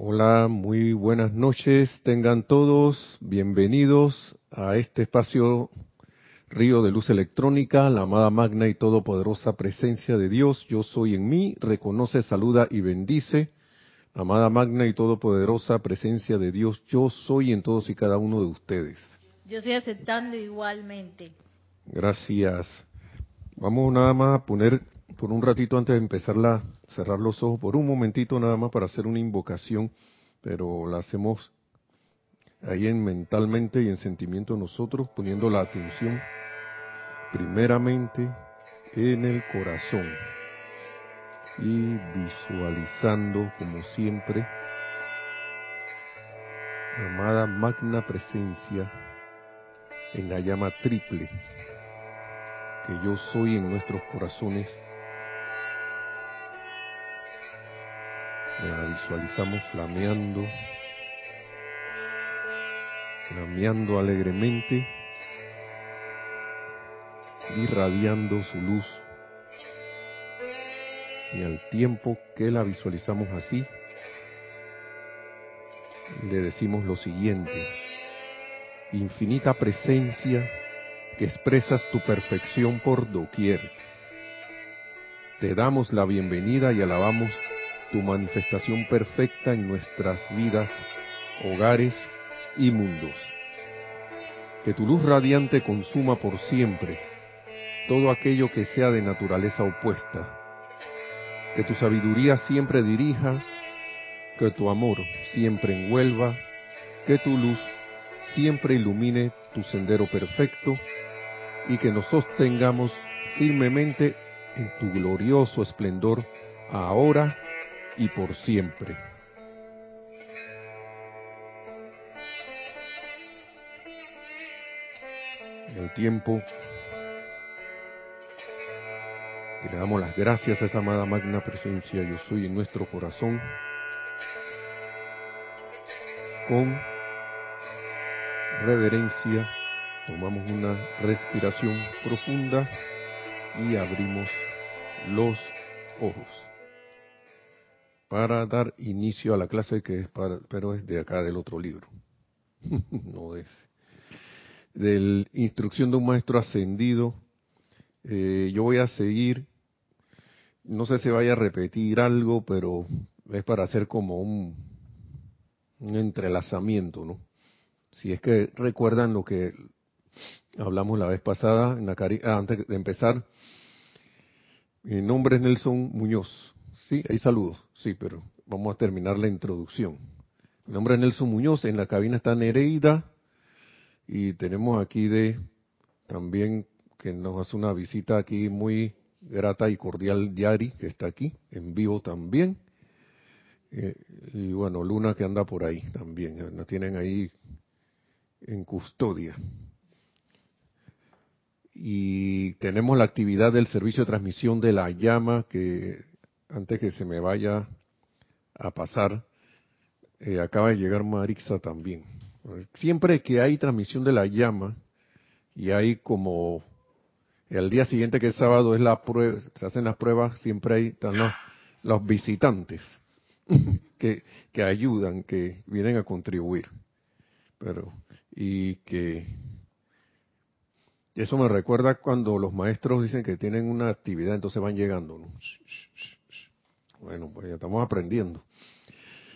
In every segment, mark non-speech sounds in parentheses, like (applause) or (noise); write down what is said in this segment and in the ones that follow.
Hola, muy buenas noches. Tengan todos bienvenidos a este espacio Río de Luz Electrónica, la amada magna y todopoderosa presencia de Dios. Yo soy en mí, reconoce, saluda y bendice. Amada magna y todopoderosa presencia de Dios, yo soy en todos y cada uno de ustedes. Yo estoy aceptando igualmente. Gracias. Vamos nada más a poner por un ratito antes de empezarla, cerrar los ojos por un momentito nada más para hacer una invocación, pero la hacemos ahí en mentalmente y en sentimiento nosotros, poniendo la atención primeramente en el corazón y visualizando como siempre la amada magna presencia en la llama triple que yo soy en nuestros corazones La visualizamos flameando, flameando alegremente, irradiando su luz. Y al tiempo que la visualizamos así, le decimos lo siguiente, infinita presencia que expresas tu perfección por doquier. Te damos la bienvenida y alabamos tu manifestación perfecta en nuestras vidas, hogares y mundos. Que tu luz radiante consuma por siempre todo aquello que sea de naturaleza opuesta. Que tu sabiduría siempre dirija, que tu amor siempre envuelva, que tu luz siempre ilumine tu sendero perfecto y que nos sostengamos firmemente en tu glorioso esplendor ahora y por siempre. El tiempo que le damos las gracias a esa amada magna presencia yo soy en nuestro corazón, con reverencia tomamos una respiración profunda y abrimos los ojos para dar inicio a la clase que es para, pero es de acá del otro libro, (laughs) no es del instrucción de un maestro ascendido. Eh, yo voy a seguir, no sé si vaya a repetir algo, pero es para hacer como un, un entrelazamiento, ¿no? Si es que recuerdan lo que hablamos la vez pasada, en la ah, antes de empezar, mi nombre es Nelson Muñoz. Sí, hay saludos. Sí, pero vamos a terminar la introducción. Mi nombre es Nelson Muñoz, en la cabina está Nereida y tenemos aquí de también que nos hace una visita aquí muy grata y cordial Yari, que está aquí en vivo también. Eh, y bueno, Luna que anda por ahí también, la tienen ahí en custodia. Y tenemos la actividad del servicio de transmisión de la llama que antes que se me vaya a pasar, eh, acaba de llegar Marixa también. Siempre que hay transmisión de la llama y hay como el día siguiente que es sábado es la prueba, se hacen las pruebas, siempre hay están los, visitantes (laughs) que, que ayudan, que vienen a contribuir. Pero y que eso me recuerda cuando los maestros dicen que tienen una actividad, entonces van llegando. ¿no? Bueno, pues ya estamos aprendiendo.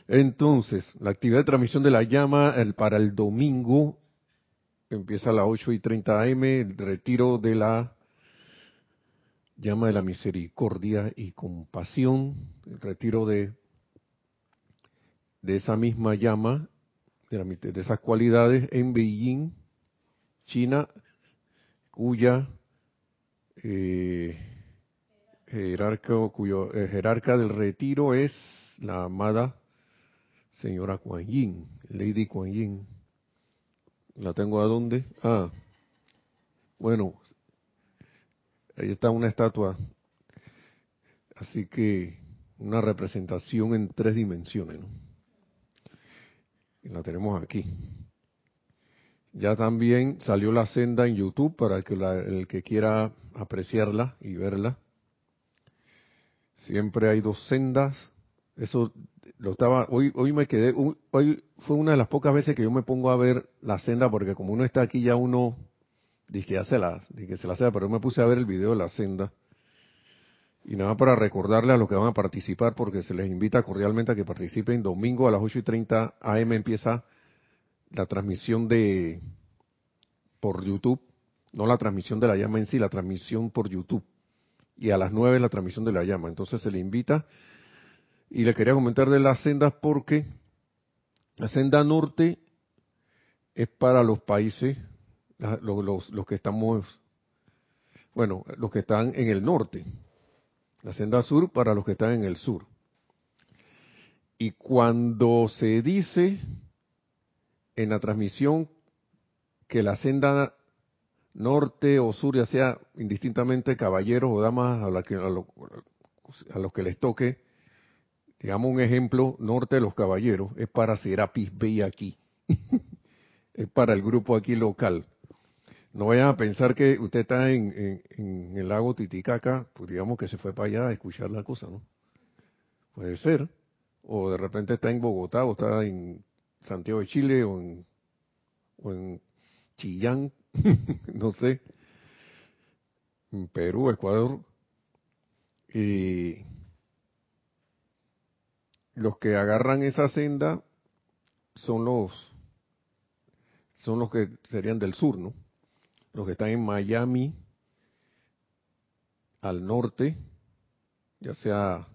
Entonces, la actividad de transmisión de la llama el, para el domingo empieza a las 8 y 30 am, el retiro de la llama de la misericordia y compasión, el retiro de, de esa misma llama, de, de esas cualidades en Beijing, China, cuya eh, jerarca, cuyo eh, jerarca del retiro es la amada señora Kuan Yin, Lady Kuan Yin. ¿La tengo a dónde? Ah, bueno, ahí está una estatua. Así que una representación en tres dimensiones. ¿no? Y la tenemos aquí. Ya también salió la senda en YouTube para que, el que quiera apreciarla y verla. Siempre hay dos sendas Eso lo estaba, hoy, hoy me quedé, hoy fue una de las pocas veces que yo me pongo a ver la senda, porque como uno está aquí ya uno, dije, ya se la, dije, se la sea, pero me puse a ver el video de la senda. Y nada para recordarle a los que van a participar, porque se les invita cordialmente a que participen. Domingo a las 8 y 30 AM empieza la transmisión de por YouTube, no la transmisión de la llama en sí, la transmisión por YouTube. Y a las 9 la transmisión de la llama. Entonces se le invita. Y le quería comentar de las sendas porque la senda norte es para los países, los, los que estamos, bueno, los que están en el norte. La senda sur para los que están en el sur. Y cuando se dice en la transmisión que la senda norte o sur, ya sea indistintamente caballeros o damas a, la que, a, los que les toque, digamos un ejemplo, norte de los caballeros, es para Serapis Bay aquí. (laughs) es para el grupo aquí local. No vayan a pensar que usted está en, en, el lago Titicaca, pues digamos que se fue para allá a escuchar la cosa, ¿no? Puede ser. O de repente está en Bogotá, o está en Santiago de Chile, en, o en Chillán, (laughs) no sé, Perú, Ecuador, y los que agarran esa senda son los son los que serían del sur, ¿no? Los que están en Miami al norte, ya sea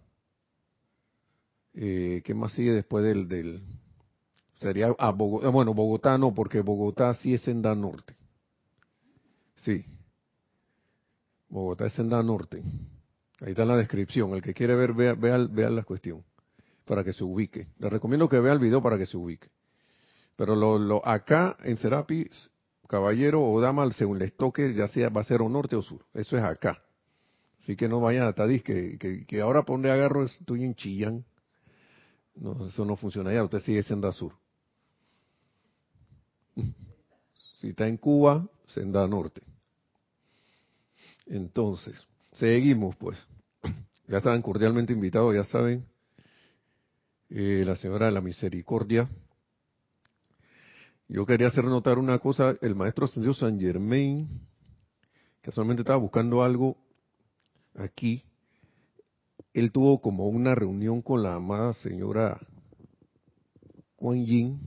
eh, ¿qué más sigue después del, del sería a Bogotá, bueno Bogotá no porque Bogotá sí es senda norte Sí. Bogotá es senda norte. Ahí está la descripción. El que quiere ver, vea, vea, la cuestión para que se ubique. Le recomiendo que vea el video para que se ubique. Pero lo, lo acá en Serapis, caballero o dama, según les toque, ya sea va a ser o norte o sur. Eso es acá. Así que no vayan a Tadis, que, que, que ahora por donde agarro estoy en Chillán. No, eso no funciona ya, usted sigue senda sur. Si está en Cuba, senda norte. Entonces, seguimos pues. Ya estaban cordialmente invitados, ya saben, eh, la señora de la misericordia. Yo quería hacer notar una cosa, el maestro ascendido San Germain, que solamente estaba buscando algo aquí, él tuvo como una reunión con la amada señora Kuan Yin,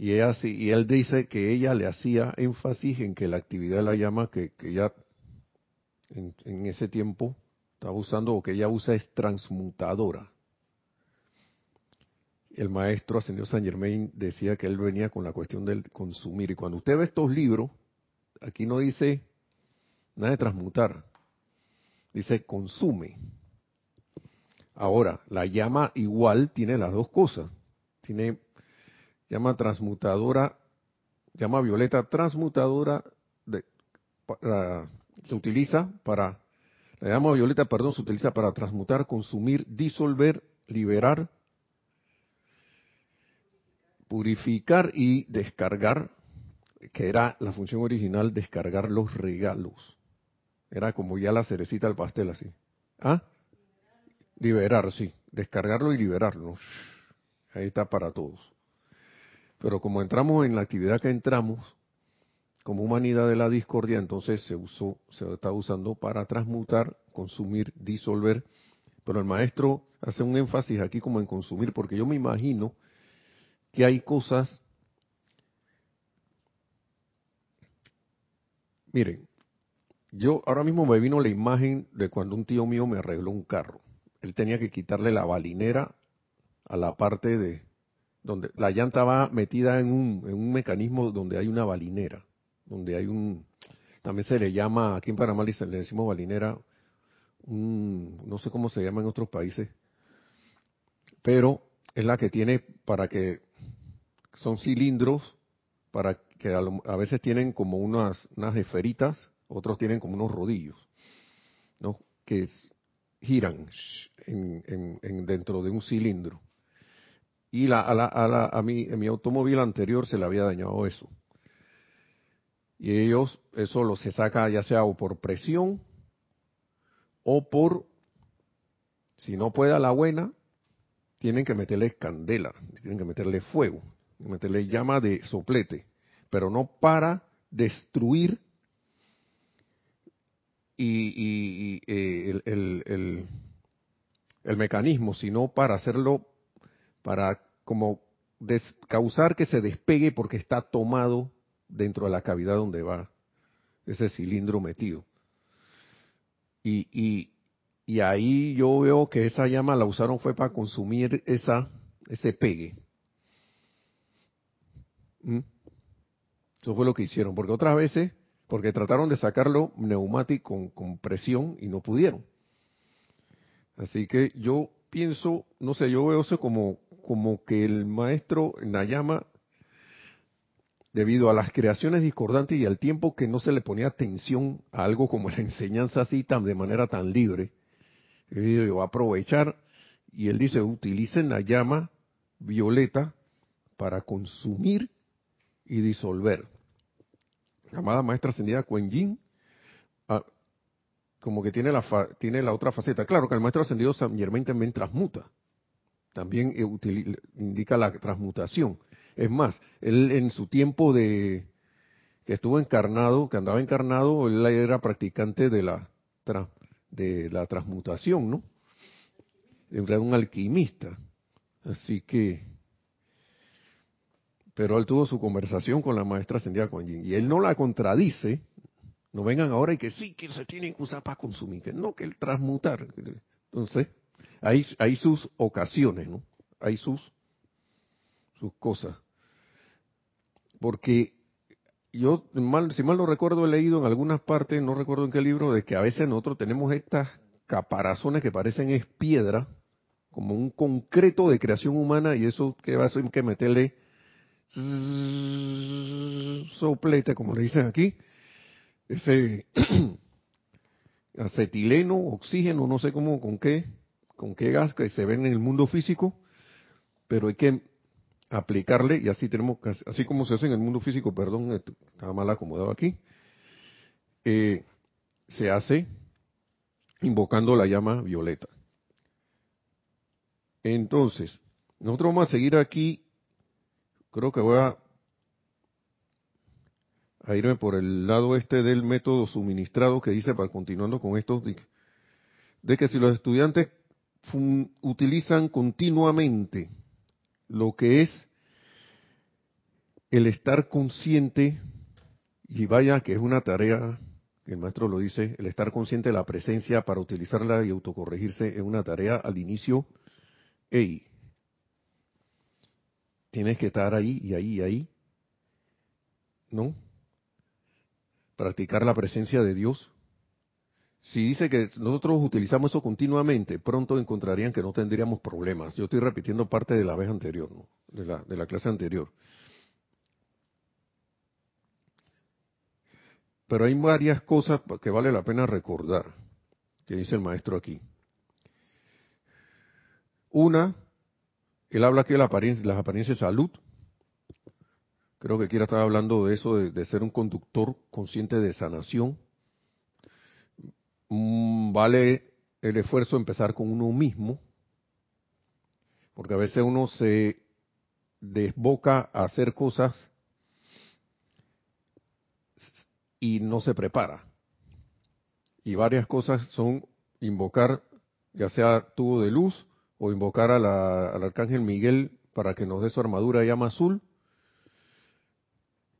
y, él dice que ella le hacía énfasis en que la actividad de la llama que, que ella en, ese tiempo estaba usando o que ella usa es transmutadora. El maestro ascendió San Germain decía que él venía con la cuestión del consumir. Y cuando usted ve estos libros, aquí no dice nada de transmutar, dice consume. Ahora, la llama igual tiene las dos cosas. Tiene llama transmutadora, llama violeta transmutadora, se utiliza para, la llama violeta, perdón, se utiliza para transmutar, consumir, disolver, liberar, purificar y descargar, que era la función original, descargar los regalos. Era como ya la cerecita al pastel así. ¿Ah? Liberar, sí. Descargarlo y liberarlo. Ahí está para todos. Pero como entramos en la actividad que entramos, como humanidad de la discordia, entonces se usó, se está usando para transmutar, consumir, disolver. Pero el maestro hace un énfasis aquí como en consumir, porque yo me imagino que hay cosas. Miren, yo ahora mismo me vino la imagen de cuando un tío mío me arregló un carro. Él tenía que quitarle la balinera a la parte de, donde la llanta va metida en un, en un mecanismo donde hay una balinera, donde hay un, también se le llama, aquí en Panamá le decimos balinera, un, no sé cómo se llama en otros países, pero es la que tiene para que, son cilindros, para que a, veces tienen como unas, unas esferitas, otros tienen como unos rodillos, ¿no? Que giran en, en, dentro de un cilindro y la, a, la, a, la, a mi, en mi automóvil anterior se le había dañado eso. Y ellos, eso lo se saca ya sea por presión o por Si no puede a la buena, tienen que meterle candela, tienen que meterle fuego, meterle llama de soplete, pero no para destruir y, eh, el, el, mecanismo, sino para hacerlo, para como causar que se despegue porque está tomado dentro de la cavidad donde va ese cilindro metido. Y, y, y ahí yo veo que esa llama la usaron fue para consumir esa, ese pegue. ¿Mm? Eso fue lo que hicieron, porque otras veces, porque trataron de sacarlo neumático con, presión y no pudieron. Así que yo pienso, no sé, yo veo eso como, como que el maestro Nayama, debido a las creaciones discordantes y al tiempo que no se le ponía atención a algo como la (laughs) enseñanza así de manera tan libre, él va a aprovechar y él dice, utilicen la llama violeta para consumir y disolver. La amada maestra ascendida Kuan Yin, ah, como que tiene la, tiene la otra faceta. Claro que el maestro ascendido San Germain también transmuta, también eh, indica la transmutación. Es más, él en su tiempo de que estuvo encarnado, que andaba encarnado, él era practicante de la de la transmutación, ¿no? Era un alquimista. Así que, pero él tuvo su conversación con la maestra ascendida Kuan Yin y él no la contradice. No vengan ahora y que sí, que se tienen que usar para consumir, que no, que el transmutar. Entonces, hay, sus ocasiones, ¿no? Hay sus, sus cosas. Porque yo, mal, si mal no recuerdo, he leído en algunas partes, no recuerdo en qué libro, de que a veces nosotros tenemos estas caparazones que parecen es piedra, como un concreto de creación humana, y eso que va a ser que meterle soplete, como le dicen aquí, ese (clears throat) acetileno, oxígeno, no sé cómo, con qué, con qué gas que se ve en el mundo físico, pero hay que aplicarle y así tenemos así como se hace en el mundo físico perdón estaba mal acomodado aquí eh, se hace invocando la llama violeta. Entonces nosotros vamos a seguir aquí creo que voy a, irme por el lado este del método suministrado que dice para continuando con estos de que si los estudiantes utilizan continuamente lo que es el estar consciente, y vaya que es una tarea, el maestro lo dice, el estar consciente de la presencia para utilizarla y autocorregirse es una tarea al inicio, hey, tienes que estar ahí y ahí y ahí, ¿no? Practicar la presencia de Dios, si dice que nosotros utilizamos eso continuamente, pronto encontrarían que no tendríamos problemas. Yo estoy repitiendo parte de la vez anterior, ¿no? de, la, de la clase anterior. Pero hay varias cosas que vale la pena recordar, que dice el maestro aquí. Una, él habla aquí de las apariencias de salud. Creo que quiera estar hablando de eso, de ser un conductor consciente de sanación Mm, vale el esfuerzo empezar con uno mismo, porque a veces uno se desboca a hacer cosas y no se prepara. Y varias cosas son invocar, ya sea tubo de luz, o invocar al arcángel Miguel para que nos dé su armadura llama azul,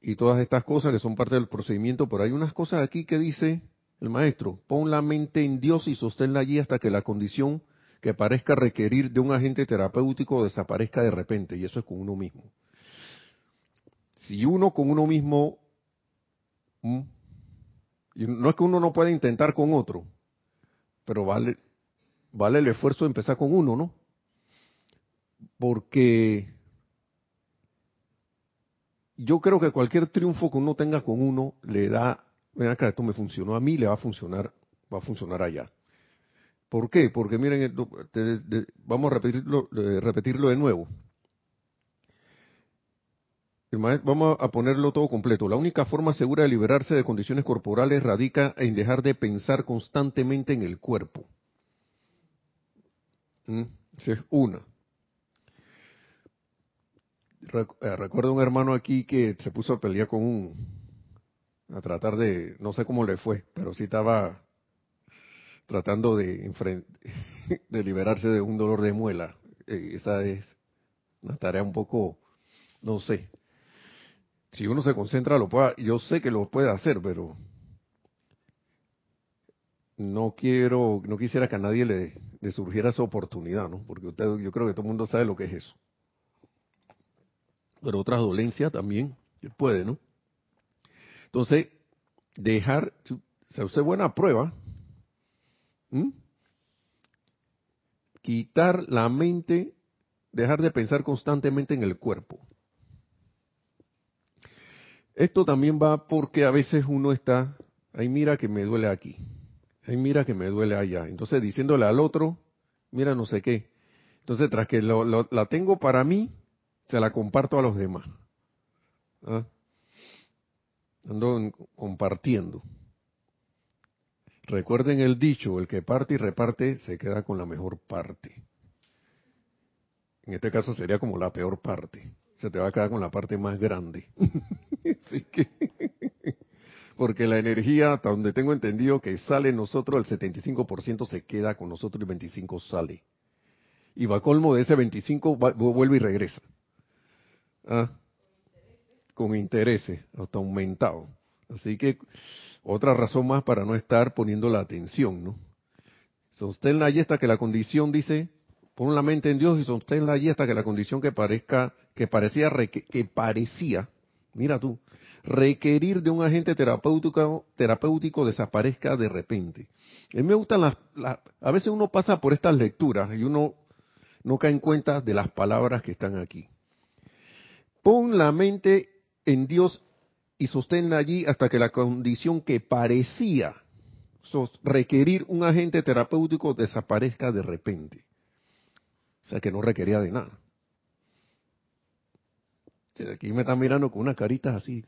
y todas estas cosas que son parte del procedimiento, pero hay unas cosas aquí que dice el maestro, pon la mente en Dios y sosténla allí hasta que la condición que parezca requerir de un agente terapéutico desaparezca de repente, y eso es con uno mismo. Si uno con uno mismo, y no es que uno no pueda intentar con otro, pero vale, vale el esfuerzo de empezar con uno, ¿no? Porque yo creo que cualquier triunfo que uno tenga con uno le da ven acá, esto me funcionó a mí, le va a funcionar, va a funcionar allá. ¿Por qué? Porque miren, vamos a repetirlo, repetirlo de nuevo. Vamos a ponerlo todo completo. La única forma segura de liberarse de condiciones corporales radica en dejar de pensar constantemente en el cuerpo. ¿Mm? Esa es una. Eh, recuerdo un hermano aquí que se puso a pelear con un, a tratar de, no sé cómo le fue, pero sí estaba tratando de, (laughs) de liberarse de un dolor de muela. Eh, esa es una tarea un poco, no sé. Si uno se concentra, lo puede, yo sé que lo puede hacer, pero no quiero, no quisiera que a nadie le, le surgiera esa oportunidad, ¿no? Porque usted, yo creo que todo el mundo sabe lo que es eso pero otras dolencias también puede, ¿no? Entonces, dejar, se hace buena prueba, quitar la mente, dejar de pensar constantemente en el cuerpo. Esto también va porque a veces uno está, ay mira que me duele aquí, ay mira que me duele allá. Entonces diciéndole al otro, mira no sé qué. Entonces tras que la tengo para mí, se la comparto a los demás. ¿Ah? Ando compartiendo. Recuerden el dicho, el que parte y reparte se queda con la mejor parte. En este caso sería como la peor parte. Se te va a quedar con la parte más grande. (laughs) Así que, porque la energía, hasta donde tengo entendido que sale nosotros, el 75% se queda con nosotros y el 25% sale. Y va colmo de ese 25, vuelve y regresa. ¿Ah? Con intereses, hasta aumentado. Así que otra razón más para no estar poniendo la atención, ¿no? Sostén allí hasta que la condición dice, pon la mente en Dios y sosténla allí hasta que la condición que parezca, que parecía, que parecía, mira tú, requerir de un agente terapéutico, terapéutico desaparezca de repente. A mí me gustan las, a veces uno pasa por estas lecturas y uno no cae en cuenta de las palabras que están aquí. Pon la mente en Dios y sosténla allí hasta que la condición que parecía requerir un agente terapéutico desaparezca de repente. O sea que no requería de nada. Aquí me están mirando con unas caritas así.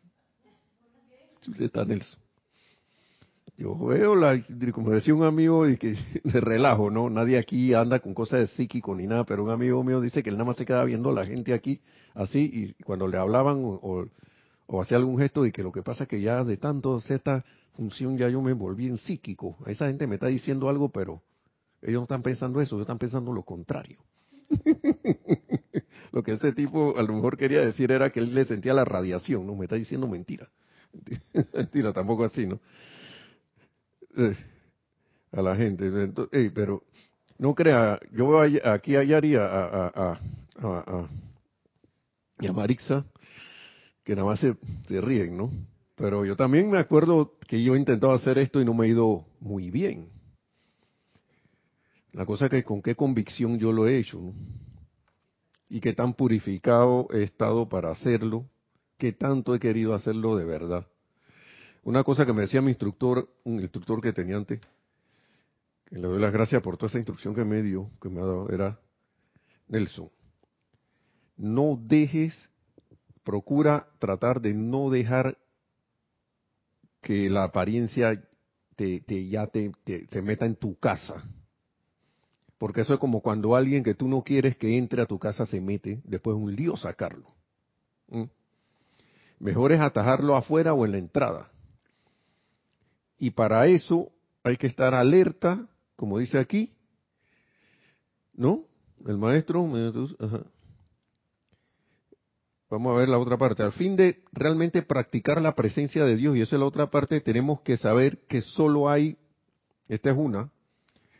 Yo veo, la, como decía un amigo, y que (laughs) de relajo, ¿no? Nadie aquí anda con cosas de psíquico ni nada, pero un amigo mío dice que él nada más se queda viendo a la gente aquí así, y cuando le hablaban o, hacía algún gesto, y que lo que pasa es que ya de tanto esta función ya yo me volví en psíquico. A esa gente me está diciendo algo, pero ellos no están pensando eso, ellos están pensando lo contrario. (laughs) lo que ese tipo a lo mejor quería decir era que él le sentía la radiación, ¿no? Me está diciendo mentira. (laughs) mentira, tampoco así, ¿no? Eh, a la gente. pero no crea, yo voy aquí a Yari a, a, a, y a Marixa, que nada más se, ríen, ¿no? Pero yo también me acuerdo que yo he intentado hacer esto y no me ha ido muy bien. La cosa es que con qué convicción yo lo he hecho, ¿no? Y qué tan purificado he estado para hacerlo, qué tanto he querido hacerlo de verdad. Una cosa que me decía mi instructor, un instructor que tenía antes, que le doy las gracias por toda esa instrucción que me dio, que me ha dado, era Nelson. No dejes, procura tratar de no dejar que la apariencia te, ya te, se meta en tu casa. Porque eso es como cuando alguien que tú no quieres que entre a tu casa se mete, después es un lío sacarlo. ¿Mm? Mejor es atajarlo afuera o en la entrada. Y para eso hay que estar alerta, como dice aquí, ¿no? El maestro, vamos a ver la otra parte, al fin de realmente practicar la presencia de Dios, y esa es la otra parte, tenemos que saber que solo hay, esta es una,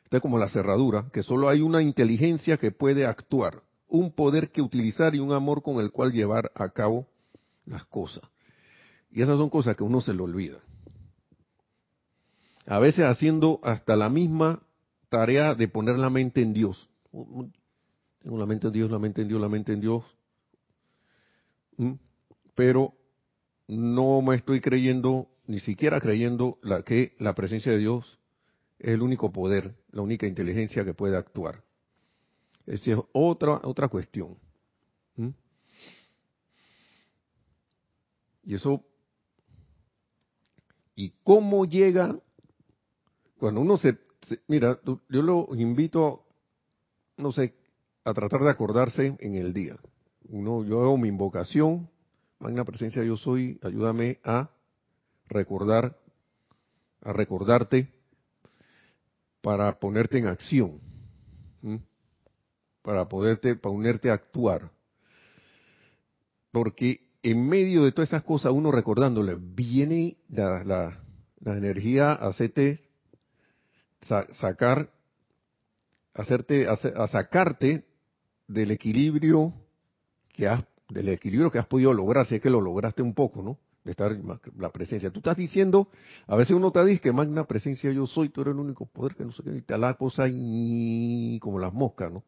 esta es como la cerradura, que solo hay una inteligencia que puede actuar, un poder que utilizar y un amor con el cual llevar a cabo las cosas. Y esas son cosas que uno se le olvida a veces haciendo hasta la misma tarea de poner la mente en Dios. Tengo la mente en Dios, la mente en Dios, la mente en Dios. ¿Mm? Pero no me estoy creyendo, ni siquiera creyendo que la presencia de Dios es el único poder, la única inteligencia que puede actuar. Esa es otra, otra cuestión. ¿Mm? Y eso, ¿y cómo llega cuando uno se, mira, yo lo invito no sé, a tratar de acordarse en el día. Uno, yo hago mi invocación, magna presencia yo soy, ayúdame a recordar, a recordarte para ponerte en acción, para poderte, ponerte a actuar. Porque en medio de todas estas cosas, uno recordándole, viene la, la, la energía a hacerte sacar, hacerte, a sacarte del equilibrio del equilibrio que has podido lograr, si es que lo lograste un poco, ¿no? De estar la presencia. Tú estás diciendo, a veces uno te dice que magna presencia yo soy, tú eres el único poder que no sé qué, y te la cosa como las moscas, ¿no?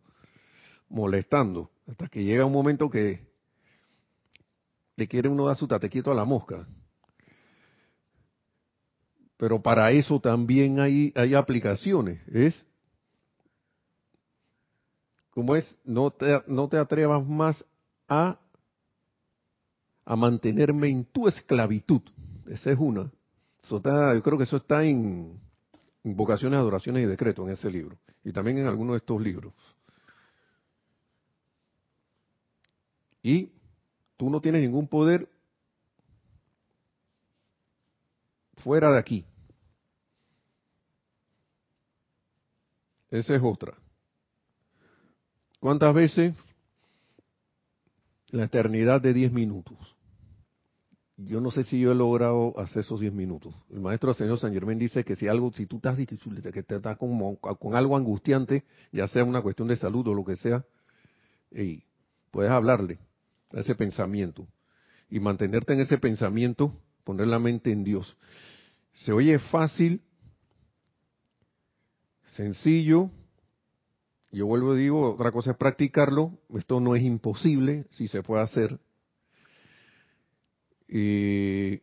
Molestando, hasta que llega un momento que le quiere uno dar su tatequito a la mosca. Pero para eso también hay, hay aplicaciones. Es, como es, no te, no te atrevas más a, mantenerme en tu esclavitud. Esa es una. Eso está, yo creo que eso está en Invocaciones, Adoraciones y Decretos en ese libro. Y también en alguno de estos libros. Y tú no tienes ningún poder fuera de aquí. Esa es otra. ¿Cuántas veces? La eternidad de 10 minutos. Yo no sé si yo he logrado hacer esos 10 minutos. El maestro señor San Germán dice que si algo, si tú estás que te estás con, con algo angustiante, ya sea una cuestión de salud o lo que sea, y puedes hablarle a ese pensamiento y mantenerte en ese pensamiento, poner la mente en Dios. Se oye fácil, sencillo. Yo vuelvo y digo, otra cosa es practicarlo. Esto no es imposible, si se puede hacer. Y,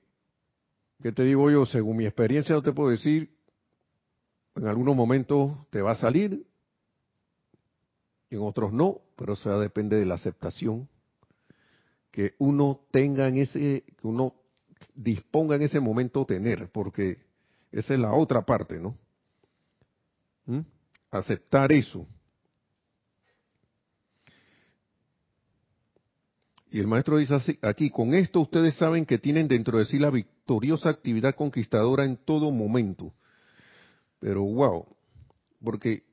¿qué te digo yo? Según mi experiencia, no te puedo decir, en algunos momentos te va a salir, en otros no, pero eso depende de la aceptación que uno tenga en ese, que uno disponga en ese momento tener, porque esa es la otra parte, ¿no? ¿Mm? Aceptar eso. Y el maestro dice así, aquí, con esto ustedes saben que tienen dentro de sí la victoriosa actividad conquistadora en todo momento. Pero wow, porque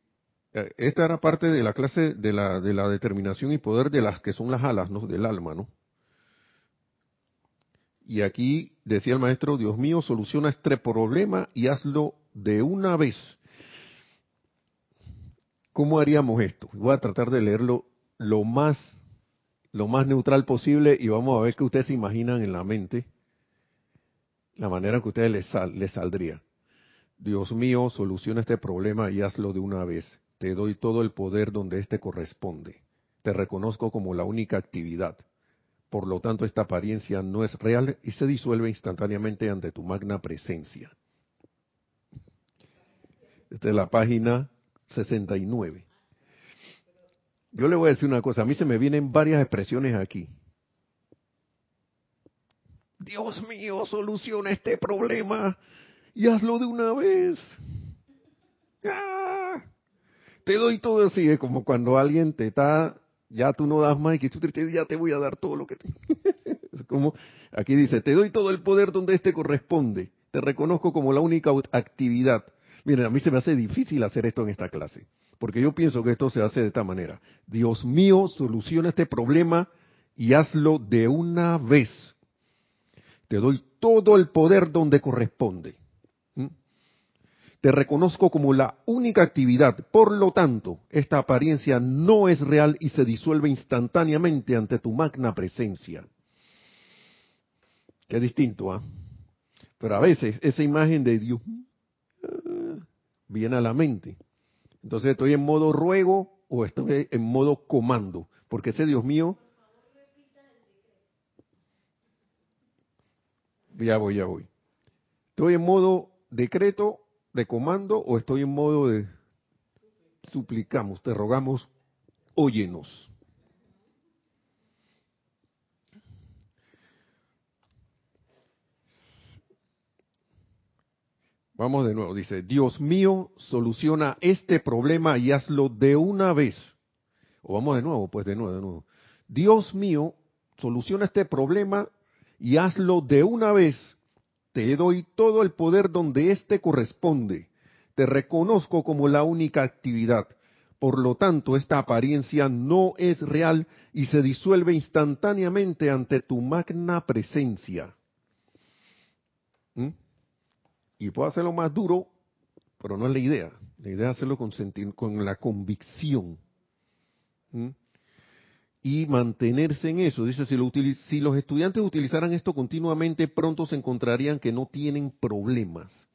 eh, esta era parte de la clase de la, de la determinación y poder de las que son las alas, ¿no? Del alma, ¿no? Y aquí decía el maestro, Dios mío, soluciona este problema y hazlo de una vez. ¿Cómo haríamos esto? Voy a tratar de leerlo lo más, lo más neutral posible y vamos a ver qué ustedes se imaginan en la mente, la manera que a ustedes les, les saldría. Dios mío, soluciona este problema y hazlo de una vez. Te doy todo el poder donde éste corresponde. Te reconozco como la única actividad por lo tanto, esta apariencia no es real y se disuelve instantáneamente ante tu magna presencia. Esta es la página 69. Yo le voy a decir una cosa, a mí se me vienen varias expresiones aquí. Dios mío, soluciona este problema y hazlo de una vez. ¡Ah! Te doy todo así, es como cuando alguien te está ya tú no das más y que tú te, ya te voy a dar todo lo que te... (laughs) como aquí dice, te doy todo el poder donde éste corresponde, te reconozco como la única actividad. Miren, a mí se me hace difícil hacer esto en esta clase, porque yo pienso que esto se hace de esta manera. Dios mío, soluciona este problema y hazlo de una vez. Te doy todo el poder donde corresponde. Te reconozco como la única actividad. Por lo tanto, esta apariencia no es real y se disuelve instantáneamente ante tu magna presencia. Qué distinto, ¿ah? Pero a veces esa imagen de Dios ah, viene a la mente. Entonces estoy en modo ruego o estoy en modo comando. Porque ese Dios mío... Ya voy, ya voy. Estoy en modo decreto de comando o estoy en modo de suplicamos, te rogamos, óyenos. Vamos de nuevo, dice, Dios mío, soluciona este problema y hazlo de una vez. O vamos de nuevo, pues de nuevo, de nuevo. Dios mío, soluciona este problema y hazlo de una vez. Te doy todo el poder donde éste corresponde. Te reconozco como la única actividad. Por lo tanto, esta apariencia no es real y se disuelve instantáneamente ante tu magna presencia. ¿Mm? Y puedo hacerlo más duro, pero no es la idea. La idea es hacerlo con, con la convicción. Y mantenerse en eso. Dice, si, los estudiantes utilizaran esto continuamente, pronto se encontrarían que no tienen problemas.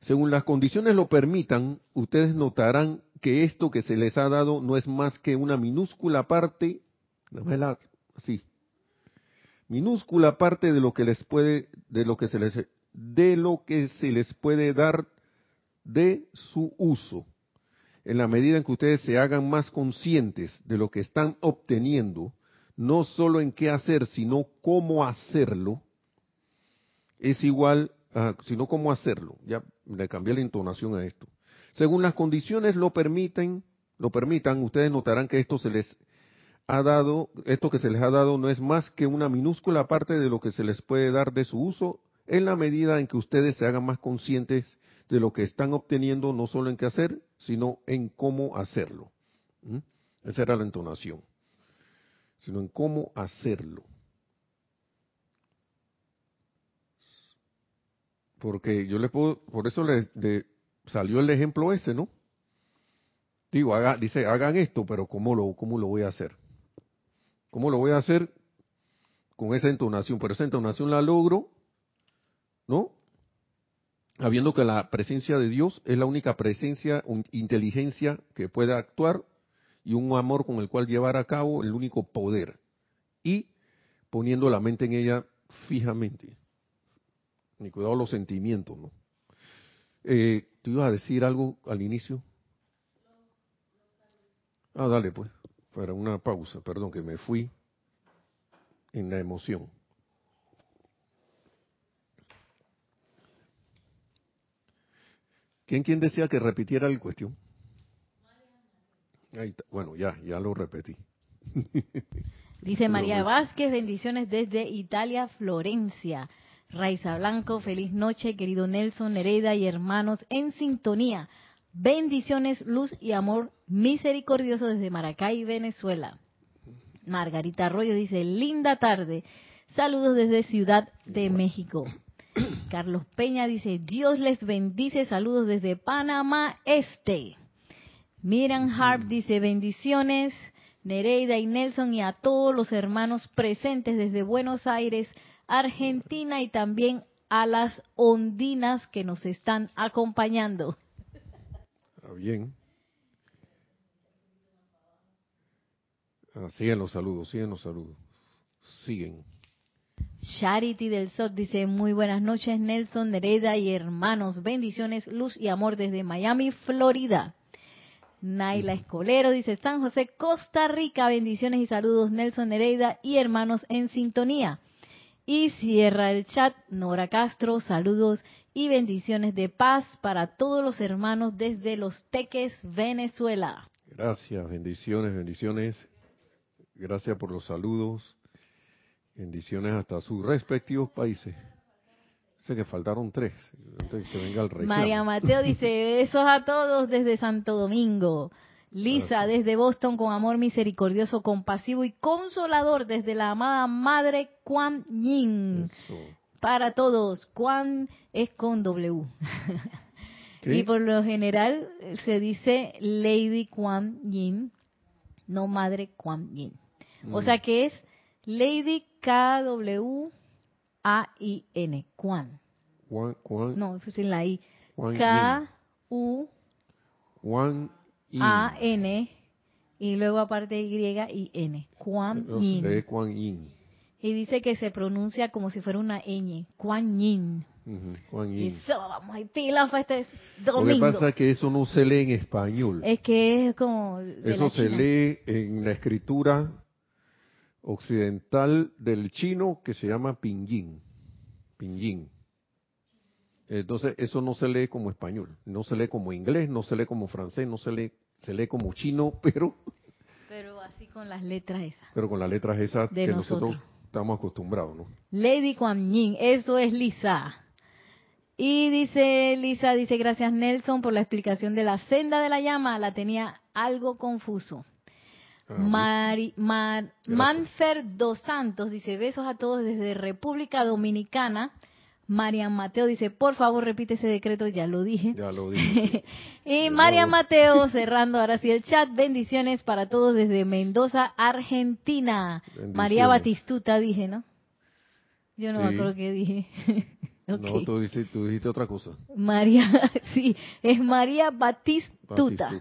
Según las condiciones lo permitan, ustedes notarán que esto que se les ha dado no es más que una minúscula parte, así, minúscula parte de lo que les puede, de lo que se les, de lo que se les puede dar de su uso. En la medida en que ustedes se hagan más conscientes de lo que están obteniendo, no solo en qué hacer, sino cómo hacerlo, es igual sino cómo hacerlo. Ya le cambié la entonación a esto. Según las condiciones lo permiten, lo permitan, ustedes notarán que esto se les ha dado, esto que se les ha dado no es más que una minúscula parte de lo que se les puede dar de su uso en la medida en que ustedes se hagan más conscientes de lo que están obteniendo, no solo en qué hacer, sino en cómo hacerlo. ¿Mm? Esa era la entonación. Sino en cómo hacerlo. Porque yo le puedo, por eso le, salió el ejemplo ese, ¿no? Digo, haga, dice, hagan esto, pero ¿cómo lo, ¿cómo lo voy a hacer? ¿Cómo lo voy a hacer? Con esa entonación, pero esa entonación la logro, ¿no? Habiendo que la presencia de Dios es la única presencia, inteligencia que puede actuar y un amor con el cual llevar a cabo el único poder. Y poniendo la mente en ella fijamente ni cuidado los sentimientos, ¿no? Eh, ¿Tú ibas a decir algo al inicio? Ah, dale, pues, para una pausa, perdón, que me fui en la emoción. ¿Quién, quién decía que repitiera la cuestión? Bueno, ya, ya lo repetí. (laughs) Dice María Vázquez, bendiciones desde Italia, Florencia. Raiza Blanco, feliz noche, querido Nelson, Nereida y hermanos en sintonía. Bendiciones, luz y amor misericordioso desde Maracay, Venezuela. Margarita Arroyo dice, linda tarde. Saludos desde Ciudad de México. (clears throat) Carlos Peña dice, Dios les bendice. Saludos desde Panamá Este. Miriam Harp dice, bendiciones. Nereida y Nelson y a todos los hermanos presentes desde Buenos Aires, Argentina y también a las ondinas que nos están acompañando. Está bien. Ah, siguen los saludos, siguen los saludos. Siguen. Charity del SOT dice, muy buenas noches Nelson, Nereda y hermanos, bendiciones, luz y amor desde Miami, Florida. Naila Escolero dice, San José, Costa Rica, bendiciones y saludos Nelson, Nereida y hermanos en sintonía. Y cierra el chat Nora Castro, saludos y bendiciones de paz para todos los hermanos desde Los Teques, Venezuela. Gracias, bendiciones, bendiciones. Gracias por los saludos. Bendiciones hasta sus respectivos países. Sé que faltaron tres. que venga el María Mateo dice, (laughs) besos a todos desde Santo Domingo. Lisa desde Boston con amor misericordioso, compasivo y consolador desde la amada Madre Kuan Yin. Para todos, Kuan es con W. y por lo general se dice Lady Kuan Yin, no Madre Kuan Yin. O mm. sea que es Lady K W A I N, Kuan. No, sin la I. K U a, N, y luego aparte Y y N. Kuan Yin. Y dice que se pronuncia como si fuera una ñ. Kuan Yin. Eso, vamos, pilas para este domingo. Lo que pasa es que eso no se lee en español. Es que es como... eso se lee en la escritura occidental del chino que se llama pinyin. Pinyin. Entonces, eso no se lee como español, no se lee como inglés, no se lee como francés, no se lee, se lee como chino, (laughs) pero... Pero así con las letras esas. Pero con las letras esas que nosotros. Estamos acostumbrados, ¿no? Lady Kuan Yin, eso es Lisa. Y dice Lisa, dice, gracias Nelson por la explicación de la senda de la llama, la tenía algo confuso. Ah, Mari, Manfer dos Santos dice, besos a todos desde República Dominicana. Marian Mateo dice, por favor repite ese decreto, ya lo dije. Ya lo dije. (laughs) y Marian Mateo (laughs) cerrando ahora sí el chat, bendiciones para todos desde Mendoza, Argentina. María Batistuta dije, ¿no? Yo no me acuerdo qué dije. (laughs) No, tú dijiste, otra cosa. María, sí, es María Batistuta.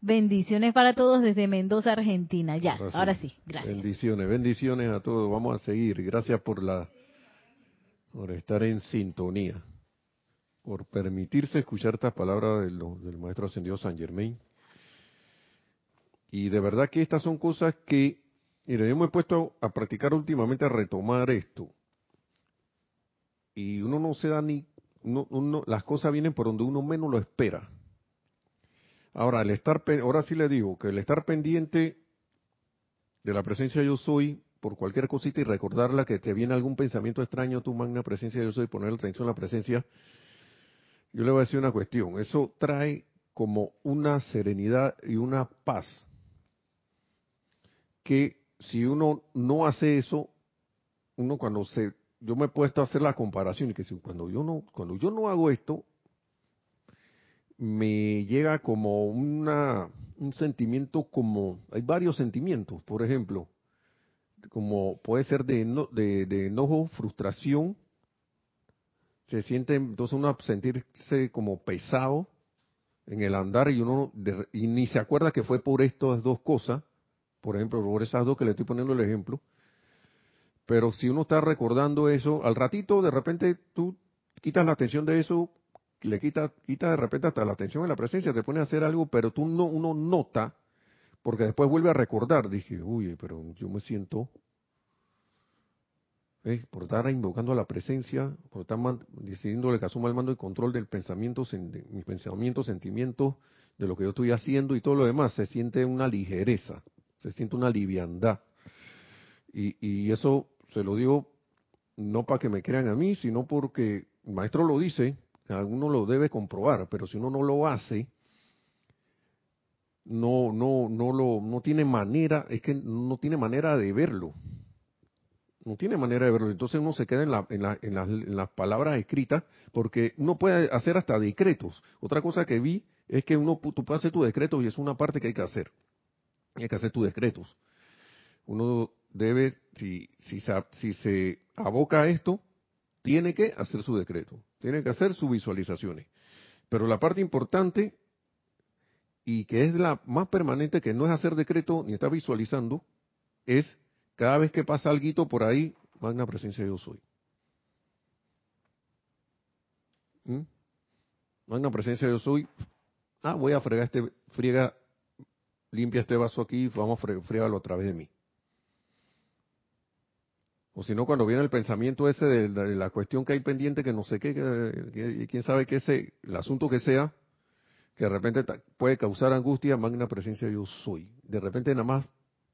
Bendiciones para todos desde Mendoza, Argentina. Ya, ahora sí, gracias. Bendiciones, bendiciones a todos. Vamos a seguir. Gracias por la por estar en sintonía, por permitirse escuchar estas palabras del, maestro ascendido San Germain. Y de verdad que estas son cosas que, mire, yo me he puesto a practicar últimamente a retomar esto. Y uno no se da ni, uno, las cosas vienen por donde uno menos lo espera. Ahora, el estar, ahora sí le digo que el estar pendiente de la presencia yo soy por cualquier cosita y recordarla que te viene algún pensamiento extraño, tu magna presencia yo soy, poner atención a la presencia, yo le voy a decir una cuestión, eso trae como una serenidad y una paz que si uno no hace eso, uno cuando se, yo me he puesto a hacer la comparación y que si, cuando yo no, cuando yo no hago esto, me llega como una, un sentimiento como, hay varios sentimientos, por ejemplo, como puede ser de, de, enojo, frustración, se siente entonces uno sentirse como pesado en el andar y uno y ni se acuerda que fue por estas dos cosas, por ejemplo, por esas dos que le estoy poniendo el ejemplo. Pero si uno está recordando eso, al ratito de repente tú quitas la atención de eso, le quita, quita de repente hasta la atención en la presencia, te pone a hacer algo, pero tú no, uno nota porque después vuelve a recordar, dije, uy, pero yo me siento, ¿eh? por estar invocando a la presencia, por estar decidiéndole que asuma el mando y control del pensamiento, de mis pensamientos, sentimientos, de lo que yo estoy haciendo y todo lo demás, se siente una ligereza, se siente una liviandad. Y, y eso se lo digo no para que me crean a mí, sino porque el maestro lo dice, uno lo debe comprobar, pero si uno no lo hace, no, no, no lo, no tiene manera, es que no tiene manera de verlo. No tiene manera de verlo. Entonces uno se queda en, la, en, la, en, las, palabras escritas porque uno puede hacer hasta decretos. Otra cosa que vi es que uno, tú puedes hacer tu decreto y es una parte que hay que hacer. Hay que hacer tus decretos. Uno debe, si, si, si se aboca a esto, tiene que hacer su decreto. Tiene que hacer sus visualizaciones. Pero la parte importante y que es la más permanente, que no es hacer decreto ni estar visualizando, es cada vez que pasa algo por ahí, magna presencia yo soy. ¿Mm? Magna presencia yo soy. Ah, voy a fregar este, friega, limpia este vaso aquí, vamos a fregarlo a través de mí. O si no, cuando viene el pensamiento ese de, la cuestión que hay pendiente, que no sé qué, que, quién sabe qué ese, el asunto que sea, que de repente puede causar angustia, magna presencia yo soy. De repente nada más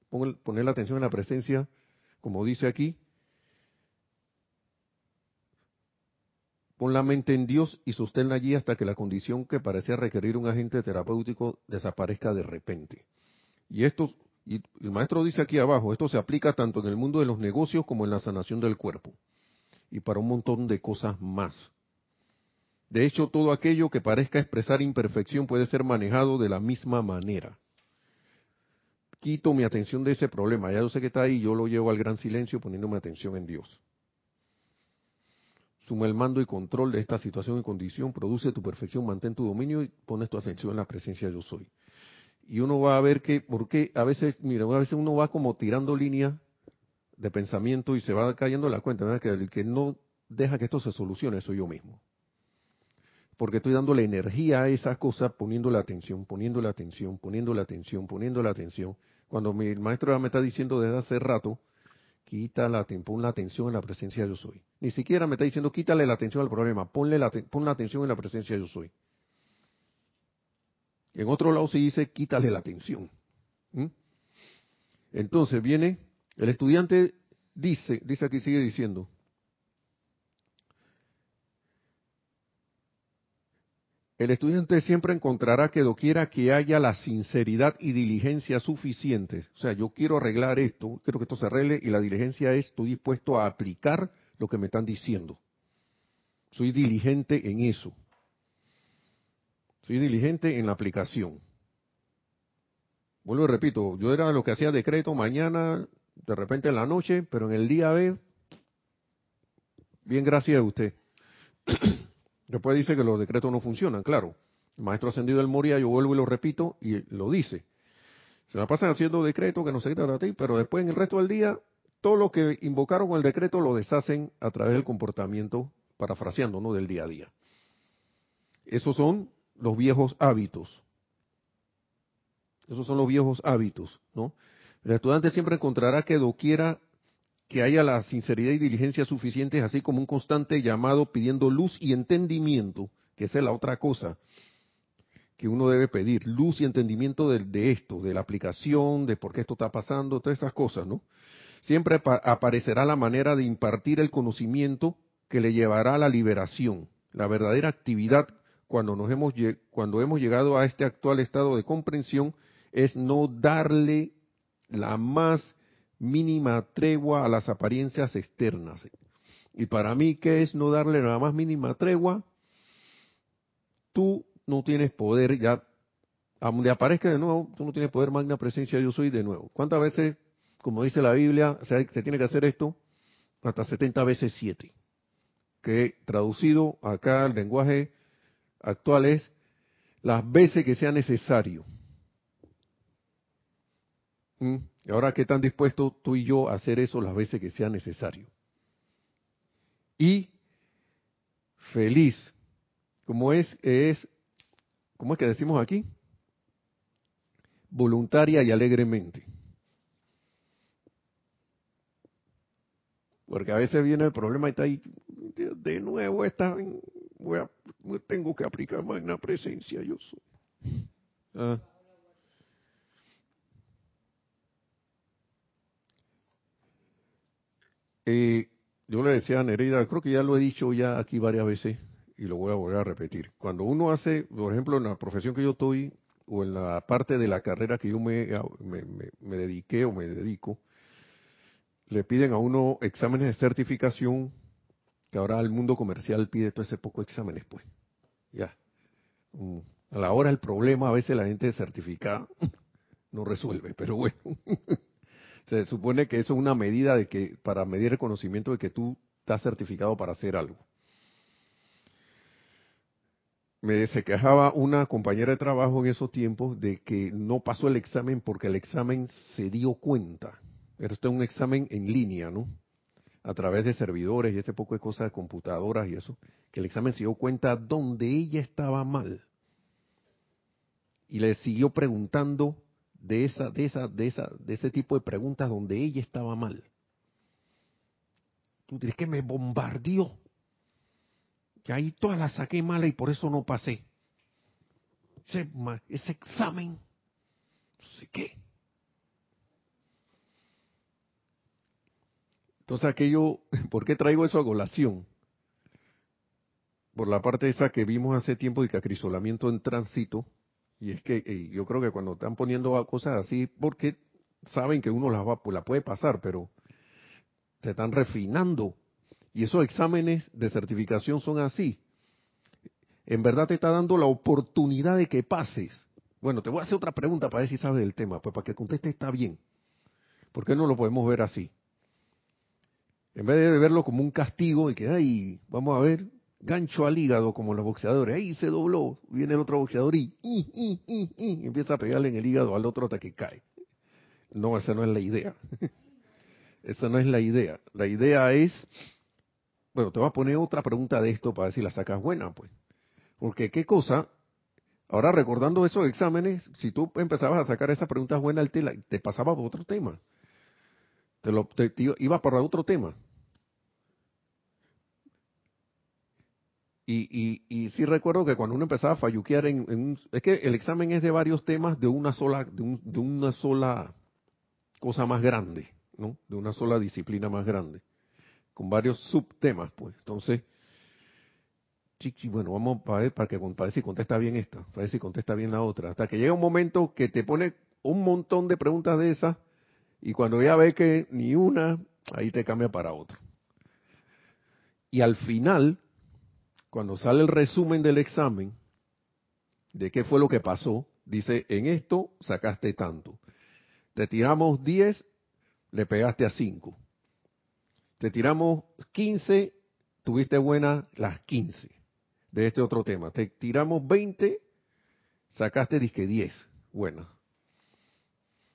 poner la atención en la presencia, como dice aquí, pon la mente en Dios y sosténla allí hasta que la condición que parecía requerir un agente terapéutico desaparezca de repente. Y esto, y el maestro dice aquí abajo, esto se aplica tanto en el mundo de los negocios como en la sanación del cuerpo y para un montón de cosas más. De hecho, todo aquello que parezca expresar imperfección puede ser manejado de la misma manera. Quito mi atención de ese problema. Ya yo sé que está ahí, yo lo llevo al gran silencio poniéndome atención en Dios. Suma el mando y control de esta situación y condición, produce tu perfección, mantén tu dominio y pones tu atención en la presencia yo soy. Y uno va a ver que, porque a veces, mira, a veces uno va como tirando línea de pensamiento y se va cayendo la cuenta, ¿verdad? que el que no deja que esto se solucione soy yo mismo porque estoy dándole energía a esas cosas, poniéndole atención, poniéndole atención, poniéndole atención, poniéndole atención. Cuando mi maestro ya me está diciendo desde hace rato Quita la, pon la atención en la presencia de yo soy. Ni siquiera me está diciendo quítale la atención al problema, ponle la, pon la atención en la presencia de yo soy. En otro lado se dice quítale la atención. Entonces viene, el estudiante dice, dice aquí, sigue diciendo, El estudiante siempre encontrará que doquiera que haya la sinceridad y diligencia suficientes. O sea, yo quiero arreglar esto, quiero que esto se arregle y la diligencia es, estoy dispuesto a aplicar lo que me están diciendo. Soy diligente en eso. Soy diligente en la aplicación. Vuelvo y repito, yo era lo que hacía decreto mañana, de repente en la noche, pero en el día B, bien gracias a usted. (clears throat) Después dice que los decretos no funcionan, claro. El maestro ascendido del Moria, yo vuelvo y lo repito, y lo dice. Se la pasan haciendo decretos que no se quitan a ti, pero después en el resto del día, todo lo que invocaron con el decreto lo deshacen a través del comportamiento, parafraseando, ¿no? Del día a día. Esos son los viejos hábitos. Esos son los viejos hábitos, ¿no? El estudiante siempre encontrará que doquiera que haya la sinceridad y diligencia suficientes, así como un constante llamado pidiendo luz y entendimiento, que esa es la otra cosa que uno debe pedir, luz y entendimiento de, esto, de la aplicación, de por qué esto está pasando, todas esas cosas, ¿no? Siempre aparecerá la manera de impartir el conocimiento que le llevará a la liberación. La verdadera actividad cuando nos hemos cuando hemos llegado a este actual estado de comprensión es no darle la más mínima tregua a las apariencias externas. Y para mí, ¿qué es no darle la más mínima tregua? Tú no tienes poder ya, donde aparezca de nuevo, tú no tienes poder, magna presencia, yo soy de nuevo. ¿Cuántas veces, como dice la Biblia, se, tiene que hacer esto? Hasta 70 veces 7. Que traducido acá al lenguaje actual es las veces que sea necesario. ¿Mm? Y ahora, ¿qué tan dispuesto tú y yo a hacer eso las veces que sea necesario? Y feliz, como es, es, ¿cómo es que decimos aquí? Voluntaria y alegremente. Porque a veces viene el problema y está ahí, de nuevo está, voy a, tengo que aplicar magna presencia, yo soy. Ah. Eh, yo le decía a Nereida, creo que ya lo he dicho ya aquí varias veces y lo voy a volver a repetir. Cuando uno hace, por ejemplo, en la profesión que yo estoy o en la parte de la carrera que yo me, me, dediqué o me dedico, le piden a uno exámenes de certificación, que ahora el mundo comercial pide todo ese poco exámenes, pues. Ya. Mm, a la hora del problema, a veces la gente certificada (laughs) no resuelve, pero bueno. (laughs) Se supone que eso es una medida de que para medir el conocimiento de que tú estás certificado para hacer algo. Me se quejaba una compañera de trabajo en esos tiempos de que no pasó el examen porque el examen se dio cuenta. Esto es un examen en línea, ¿no? A través de servidores y ese poco de cosas de computadoras y eso, que el examen se dio cuenta donde ella estaba mal. Y le siguió preguntando de esa, de esa, de esa, de ese tipo de preguntas donde ella estaba mal. Tú dices que me bombardeó. Que ahí todas las saqué mala y por eso no pasé. Ese, ese examen, no sé qué. Entonces aquello, (laughs) ¿por qué traigo eso a colación? Por la parte esa que vimos hace tiempo de que acrisolamiento en tránsito, y es que yo creo que cuando están poniendo cosas así, porque saben que uno las va, pues la puede pasar, pero te están refinando. Y esos exámenes de certificación son así. En verdad te está dando la oportunidad de que pases. Bueno, te voy a hacer otra pregunta para ver si sabes del tema, pues para que conteste está bien. ¿Por qué no lo podemos ver así? En vez de verlo como un castigo y que, ay, vamos a ver, gancho al hígado como los boxeadores. Ahí se dobló, viene el otro boxeador y, empieza a pegarle en el hígado al otro hasta que cae. No, esa no es la idea. (laughs) esa no es la idea. La idea es, bueno, te voy a poner otra pregunta de esto para ver si la sacas buena, pues. Porque qué cosa, ahora recordando esos exámenes, si tú empezabas a sacar esas preguntas buenas, te, te pasaba por otro tema. Te lo, iba para otro tema. Y, y, y, sí recuerdo que cuando uno empezaba a falluquear en, en es que el examen es de varios temas de una sola de, de, una sola cosa más grande, ¿no? De una sola disciplina más grande, con varios subtemas, pues. Entonces, chichi, bueno, vamos para ver, para que para ver si contesta bien esta, para ver si contesta bien la otra, hasta que llega un momento que te pone un montón de preguntas de esas y cuando ya ve que ni una, ahí te cambia para otra. Y al final, cuando sale el resumen del examen, de qué fue lo que pasó, dice, en esto sacaste tanto. Te tiramos 10, le pegaste a 5. Te tiramos 15, tuviste buenas las 15 de este otro tema. Te tiramos 20, sacaste disque 10. Bueno.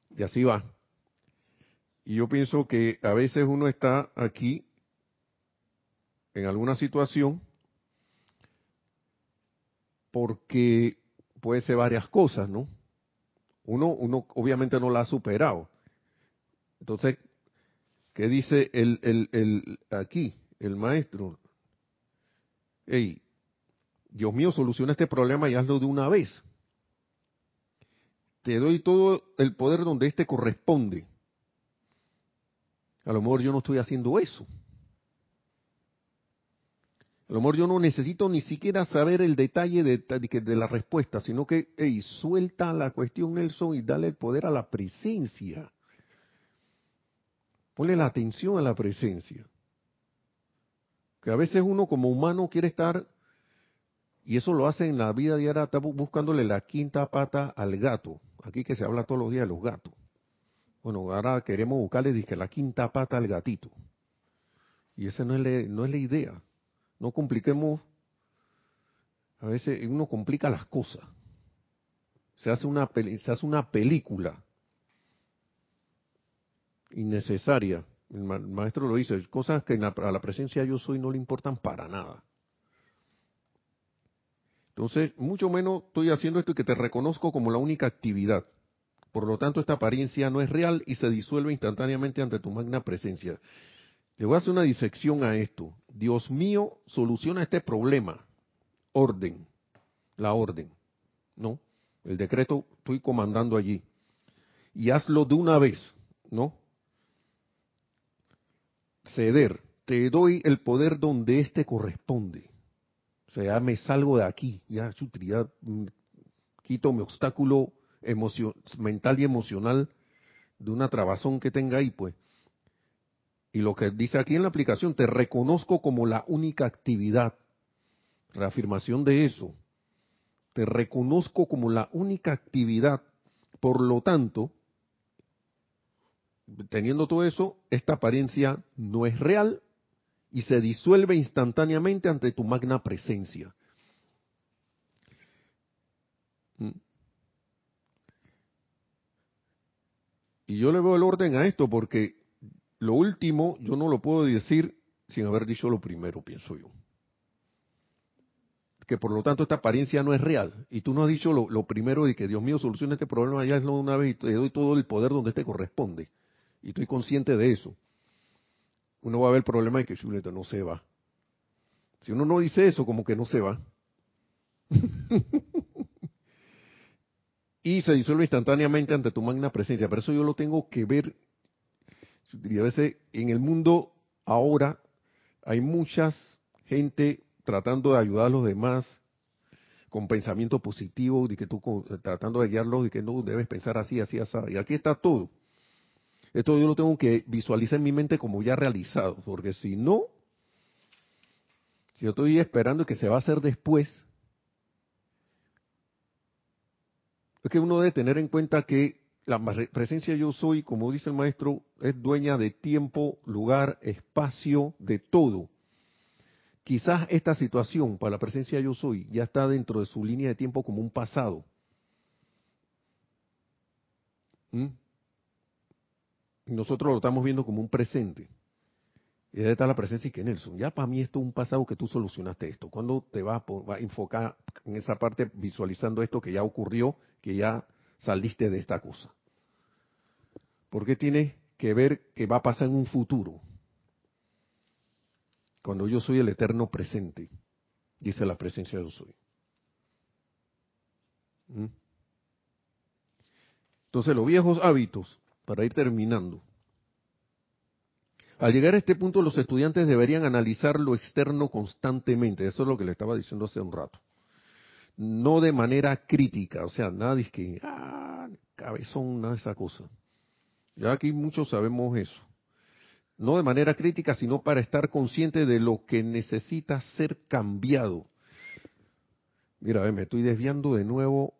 Y así va. Y yo pienso que a veces uno está aquí en alguna situación porque puede ser varias cosas, ¿no? Uno, uno obviamente no la ha superado. Entonces, ¿qué dice el, el, el aquí, el maestro? Hey, Dios mío, soluciona este problema y hazlo de una vez. Te doy todo el poder donde éste corresponde. A lo mejor yo no estoy haciendo eso. A lo yo no necesito ni siquiera saber el detalle de, de, la respuesta, sino que, hey, suelta la cuestión, Nelson, y dale el poder a la presencia. Ponle la atención a la presencia. Que a veces uno como humano quiere estar, y eso lo hace en la vida diaria, está buscándole la quinta pata al gato. Aquí que se habla todos los días de los gatos. Bueno, ahora queremos buscarle dije, la quinta pata al gatito. Y esa no es no es la idea. No compliquemos, a veces uno complica las cosas. Se hace una, se hace una película innecesaria. El maestro lo dice, cosas que a la presencia yo soy no le importan para nada. Entonces, mucho menos estoy haciendo esto y que te reconozco como la única actividad. Por lo tanto, esta apariencia no es real y se disuelve instantáneamente ante tu magna presencia. Le voy a hacer una disección a esto. Dios mío, soluciona este problema. Orden. La orden. ¿No? El decreto estoy comandando allí. Y hazlo de una vez. ¿No? Ceder. Te doy el poder donde éste corresponde. O sea, me salgo de aquí. Ya, ya mm, quito mi obstáculo mental y emocional de una trabazón que tenga ahí, pues y lo que dice aquí en la aplicación, te reconozco como la única actividad. Reafirmación de eso. Te reconozco como la única actividad. Por lo tanto, teniendo todo eso, esta apariencia no es real y se disuelve instantáneamente ante tu magna presencia. Mm. Y yo le veo el orden a esto porque lo último yo no lo puedo decir sin haber dicho lo primero, pienso yo. Que por lo tanto esta apariencia no es real. Y tú no has dicho lo, primero de que Dios mío soluciona este problema ya es lo de una vez y te doy todo el poder donde te corresponde. Y estoy consciente de eso. Uno va a ver el problema de que Chuleta no se va. Si uno no dice eso, como que no se va. (laughs) y se disuelve instantáneamente ante tu magna presencia. Pero eso yo lo tengo que ver y a veces en el mundo ahora hay mucha gente tratando de ayudar a los demás con pensamiento positivo, de que tú tratando de guiarlos y que no debes pensar así, así, así. Y aquí está todo. Esto yo lo tengo que visualizar en mi mente como ya realizado, porque si no, si yo estoy esperando que se va a hacer después, es que uno debe tener en cuenta que la presencia yo soy, como dice el maestro, es dueña de tiempo, lugar, espacio, de todo. Quizás esta situación para la presencia yo soy ya está dentro de su línea de tiempo como un pasado. ¿Mm? Nosotros lo estamos viendo como un presente. Y ahí está la presencia y que Nelson, ya para mí esto es un pasado que tú solucionaste esto. ¿Cuándo te vas a enfocar en esa parte visualizando esto que ya ocurrió, que ya saliste de esta cosa? ¿Por qué tienes que ver qué va a pasar en un futuro. Cuando yo soy el eterno presente, dice la presencia yo soy. ¿Mm? Entonces los viejos hábitos, para ir terminando. Al llegar a este punto los estudiantes deberían analizar lo externo constantemente. Eso es lo que le estaba diciendo hace un rato. No de manera crítica, o sea, nada es que, ah, cabezón, nada de esa cosa. Ya aquí muchos sabemos eso. No de manera crítica, sino para estar consciente de lo que necesita ser cambiado. Mira, me estoy desviando de nuevo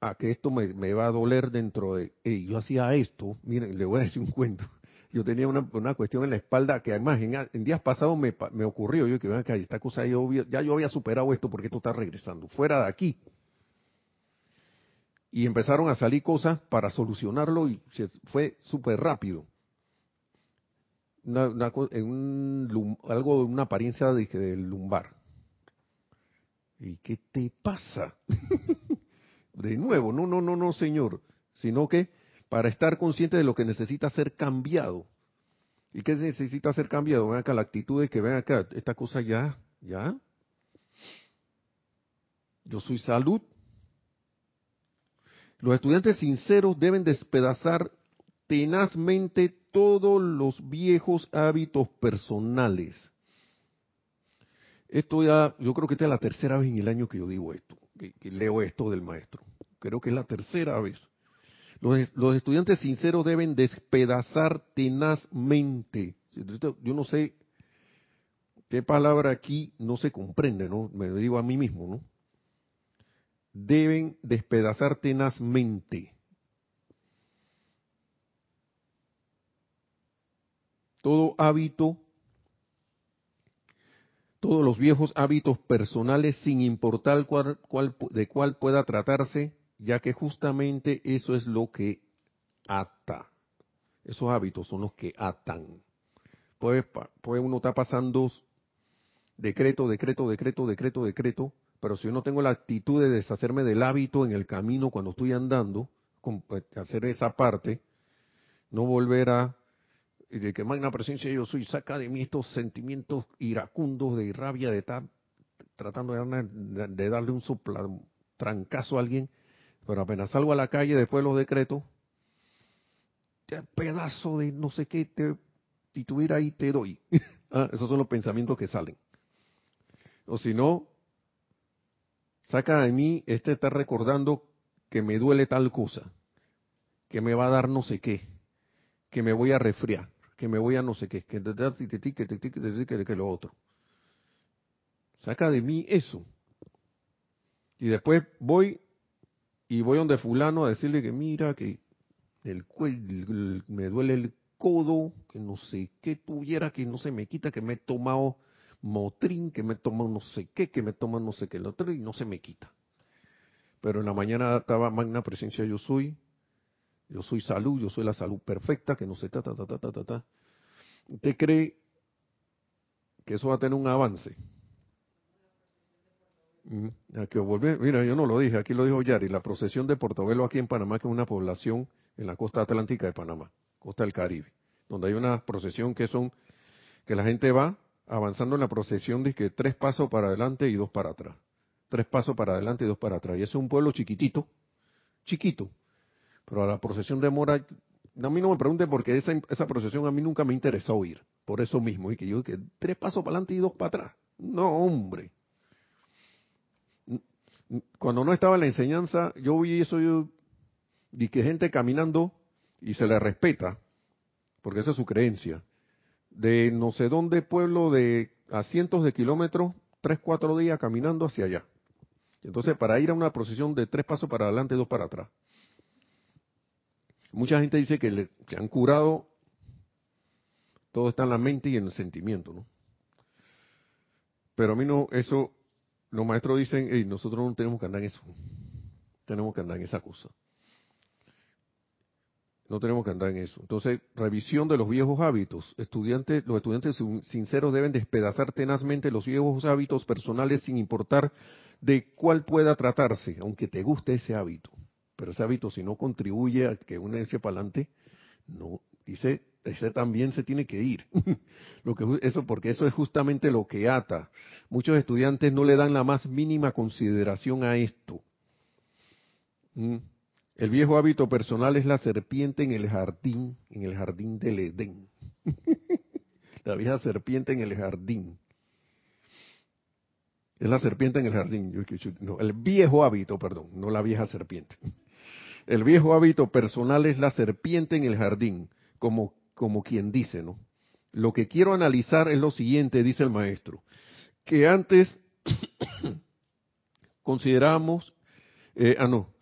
a que esto me, va a doler dentro de, yo hacía esto, miren, le voy a decir un cuento. Yo tenía una, cuestión en la espalda que además en, días pasados me, me, ocurrió, yo que vean que esta cosa ya yo había superado esto porque esto está regresando, fuera de aquí. Y empezaron a salir cosas para solucionarlo y fue súper rápido. en un, algo de una apariencia de, del lumbar. ¿Y qué te pasa? (laughs) de nuevo, no, no, no, no, señor, sino que para estar consciente de lo que necesita ser cambiado. ¿Y qué necesita ser cambiado? Ven acá, la actitud de que ven acá, esta cosa ya, ya. Yo soy salud. Los estudiantes sinceros deben despedazar tenazmente todos los viejos hábitos personales. Esto ya, yo creo que esta es la tercera vez en el año que yo digo esto que, leo esto del maestro. Creo que es la tercera vez. Los, los, estudiantes sinceros deben despedazar tenazmente. Yo no sé qué palabra aquí no se comprende, ¿no? Me digo a mí mismo, ¿no? Deben despedazar tenazmente. Todo hábito todos los viejos hábitos personales sin importar cuál, de cuál pueda tratarse, ya que justamente eso es lo que ata. Esos hábitos son los que atan. Puede, puede uno estar pasando decreto, decreto, decreto, decreto, decreto, pero si yo no tengo la actitud de deshacerme del hábito en el camino cuando estoy andando, pues, hacer esa parte, no volver a y de que magna presencia yo soy, saca de mí estos sentimientos iracundos de rabia de estar tratando de, darle un sopla, trancazo a alguien, pero apenas salgo a la calle después de los decretos, pedazo de no sé qué, te tituir ahí te doy. (laughs) Ah, esos son los pensamientos que salen. O si no, saca de mí este estar recordando que me duele tal cosa, que me va a dar no sé qué, que me voy a resfriar que me voy a no sé qué, que que lo otro. Saca de mí eso. Y después voy y voy donde fulano a decirle que mira, que el, me duele el codo, que no sé qué tuviera, que no se me quita, que me he tomado motrín, que me he tomado no sé qué, que me he tomado no sé qué, el otro, y no se me quita. Pero en la mañana estaba magna presencia yo soy, yo soy salud, yo soy la salud perfecta, que no sé, ta, ta, ta, ta, ta, ta. ¿Usted cree que eso va a tener un avance? Mm, que volver, mira, yo no lo dije, aquí lo dijo Yari, la procesión de Portobelo aquí en Panamá, que es una población en la costa atlántica de Panamá, costa del Caribe, donde hay una procesión que son, que la gente va avanzando en la procesión de que tres pasos para adelante y dos para atrás. Tres pasos para adelante y dos para atrás. Y es un pueblo chiquitito, chiquito, pero a la procesión demora, a mí no me pregunte porque esa, procesión a mí nunca me interesó oír, por eso mismo, y que yo que tres pasos para adelante y dos para atrás. No, hombre. Cuando no estaba en la enseñanza, yo vi eso, yo vi que gente caminando y se le respeta, porque esa es su creencia, de no sé dónde pueblo de a cientos de kilómetros, tres, cuatro días caminando hacia allá. Entonces, para ir a una procesión de tres pasos para adelante y dos para atrás. Mucha gente dice que, le, han curado, todo está en la mente y en el sentimiento, ¿no? Pero a mí no, eso, los maestros dicen, nosotros no tenemos que andar en eso, tenemos que andar en esa cosa. No tenemos que andar en eso. Entonces, revisión de los viejos hábitos. Estudiantes, los estudiantes sinceros deben despedazar tenazmente los viejos hábitos personales sin importar de cuál pueda tratarse, aunque te guste ese hábito. Pero ese hábito, si no contribuye a que uno eche para adelante, No, dice, ese también se tiene que ir. (laughs) lo que, eso, porque eso es justamente lo que ata. Muchos estudiantes no le dan la más mínima consideración a esto. ¿Mm? El viejo hábito personal es la serpiente en el jardín, en el jardín del Edén. (laughs) la vieja serpiente en el jardín. Es la serpiente en el jardín. No, el viejo hábito, perdón, no la vieja serpiente. (laughs) El viejo hábito personal es la serpiente en el jardín, como, como quien dice, ¿no? Lo que quiero analizar es lo siguiente, dice el maestro, que antes (coughs) consideramos, eh, ah no,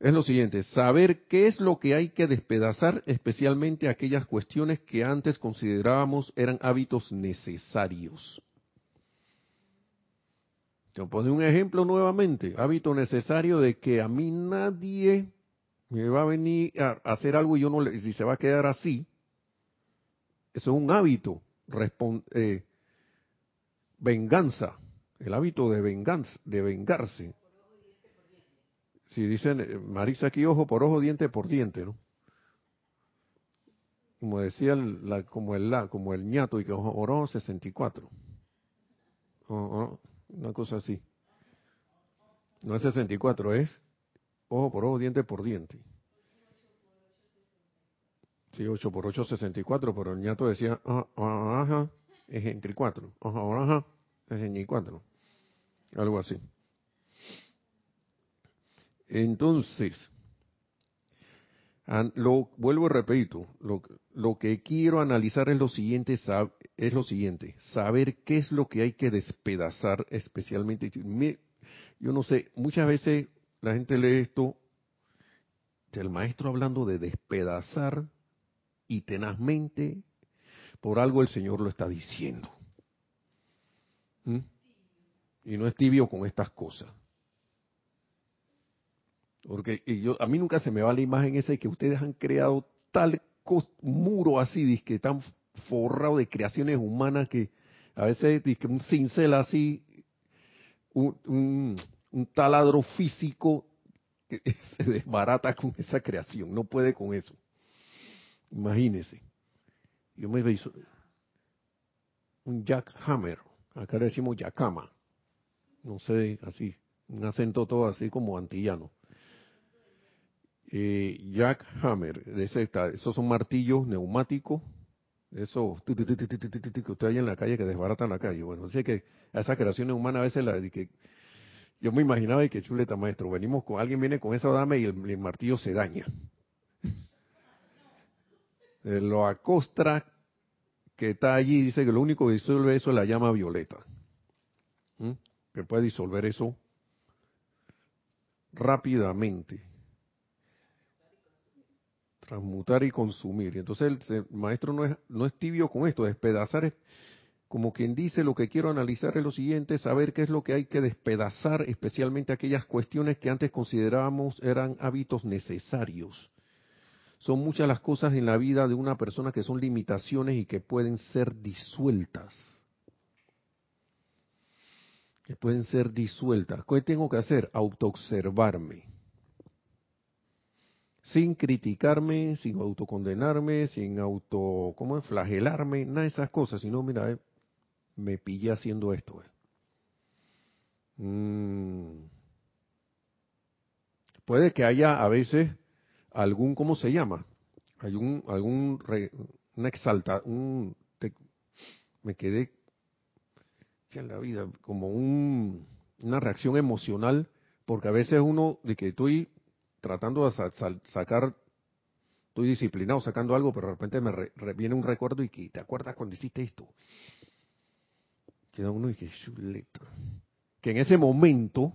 es lo siguiente, saber qué es lo que hay que despedazar, especialmente aquellas cuestiones que antes considerábamos eran hábitos necesarios. Te pone un ejemplo nuevamente, hábito necesario de que a mí nadie me va a venir a hacer algo y yo no le, si se va a quedar así, eso es un hábito, eh, venganza, el hábito de venganza, de vengarse. Si dicen, eh, Marisa aquí ojo por ojo, diente por diente, ¿no? Como decía, la, como el la, como el ñato y que ojo por ojo 64. una cosa así. No es 64, es ojo por ojo, diente por diente. Sí, 8 por 8, 64, pero el ñato decía, ah, ah, ajá, es entre 4. Ajá, ajá, es en 4. Algo así. Entonces, lo vuelvo y repito, lo, lo, que quiero analizar es lo siguiente, siguiente, saber qué es lo que hay que despedazar, especialmente. yo no sé, muchas veces la gente lee esto, el maestro hablando de despedazar y tenazmente, por algo el Señor lo está diciendo. ¿Mm? Y no es tibio con estas cosas. Porque yo, a mí nunca se me va la imagen esa de que ustedes han creado tal muro así, que tan forrado de creaciones humanas que a veces que un cincel así, un, taladro físico (laughs) se desbarata con esa creación, no puede con eso. Imagínese. Yo me hizo un jackhammer, acá le decimos yakama, no sé, así, un acento todo así como antillano. Eh, jackhammer, esos son martillos neumáticos, eso que usted hay en la calle que desbaratan la calle. Bueno, sé que a esas creaciones humanas a veces la, que yo me imaginaba que chuleta maestro, venimos con alguien viene con esa dama y el martillo se daña. (laughs) Eh, lo acostra que está allí dice que lo único que disuelve eso es la llama violeta. Que puede disolver eso rápidamente. Transmutar y consumir. Entonces el, maestro no es, no es tibio con esto, despedazar es como quien dice lo que quiero analizar es lo siguiente, saber qué es lo que hay que despedazar, especialmente aquellas cuestiones que antes considerábamos eran hábitos necesarios son muchas las cosas en la vida de una persona que son limitaciones y que pueden ser disueltas. Que pueden ser disueltas. ¿Qué tengo que hacer? Autoobservarme. Sin criticarme, sin autocondenarme, sin auto, ¿cómo es? Flagelarme, nada de esas cosas, sino, mira, eh, me pillé haciendo esto. Eh. Mm. Puede que haya a veces algún, ¿cómo se llama? Hay un, algún, una exalta, un, me quedé en la vida, como un, una reacción emocional, porque a veces uno, de que estoy tratando de sacar, estoy disciplinado sacando algo, pero de repente me viene un recuerdo y que te acuerdas cuando hiciste esto. Queda uno y que chuleta. Que en ese momento,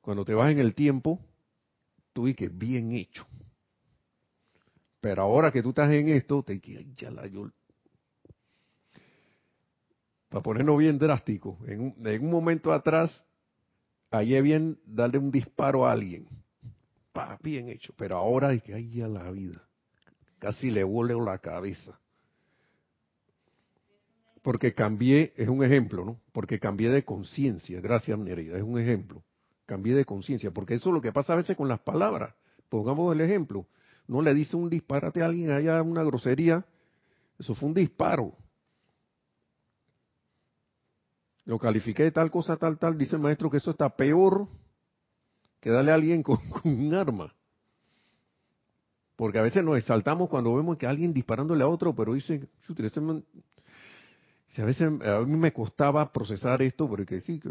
cuando te vas en el tiempo, y que bien hecho. Pero ahora que tú estás en esto, te ya la yo. Para ponernos bien drástico, en un momento atrás, es bien darle un disparo a alguien. Pa, bien hecho. Pero ahora es que ay ya la vida. Casi le vuelve la cabeza. Porque cambié, es un ejemplo, ¿no? Porque cambié de conciencia. Gracias, Nerida, es un ejemplo cambié de conciencia, porque eso es lo que pasa a veces con las palabras. Pongamos el ejemplo. no le dice un disparate a alguien allá, una grosería, eso fue un disparo. Lo califiqué de tal cosa, tal, tal, dice el maestro que eso está peor que darle a alguien con, (laughs) un arma. Porque a veces nos exaltamos cuando vemos que alguien disparándole a otro, pero dice, si a veces a mí me costaba procesar esto, porque sí, que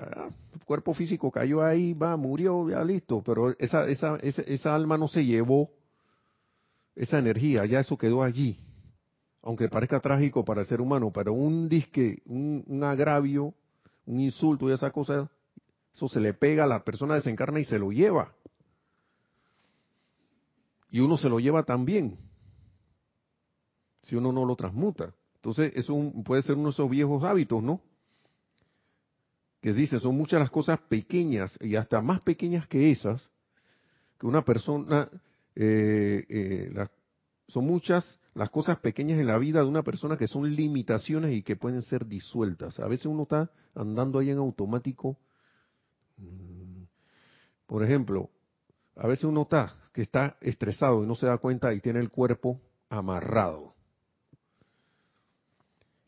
ah, cuerpo físico cayó ahí, va, murió, ya listo, pero esa, esa, esa, esa alma no se llevó esa energía, ya eso quedó allí. Aunque parezca trágico para el ser humano, pero un disque, un, agravio, un insulto y esa cosa, eso se le pega a la persona desencarna y se lo lleva. Y uno se lo lleva también, si uno no lo transmuta. Entonces, eso puede ser uno de esos viejos hábitos, ¿no? Que dice, son muchas las cosas pequeñas y hasta más pequeñas que esas, que una persona, eh, eh, son muchas las cosas pequeñas en la vida de una persona que son limitaciones y que pueden ser disueltas. A veces uno está andando ahí en automático. Mm, por ejemplo, a veces uno está que está estresado y no se da cuenta y tiene el cuerpo amarrado.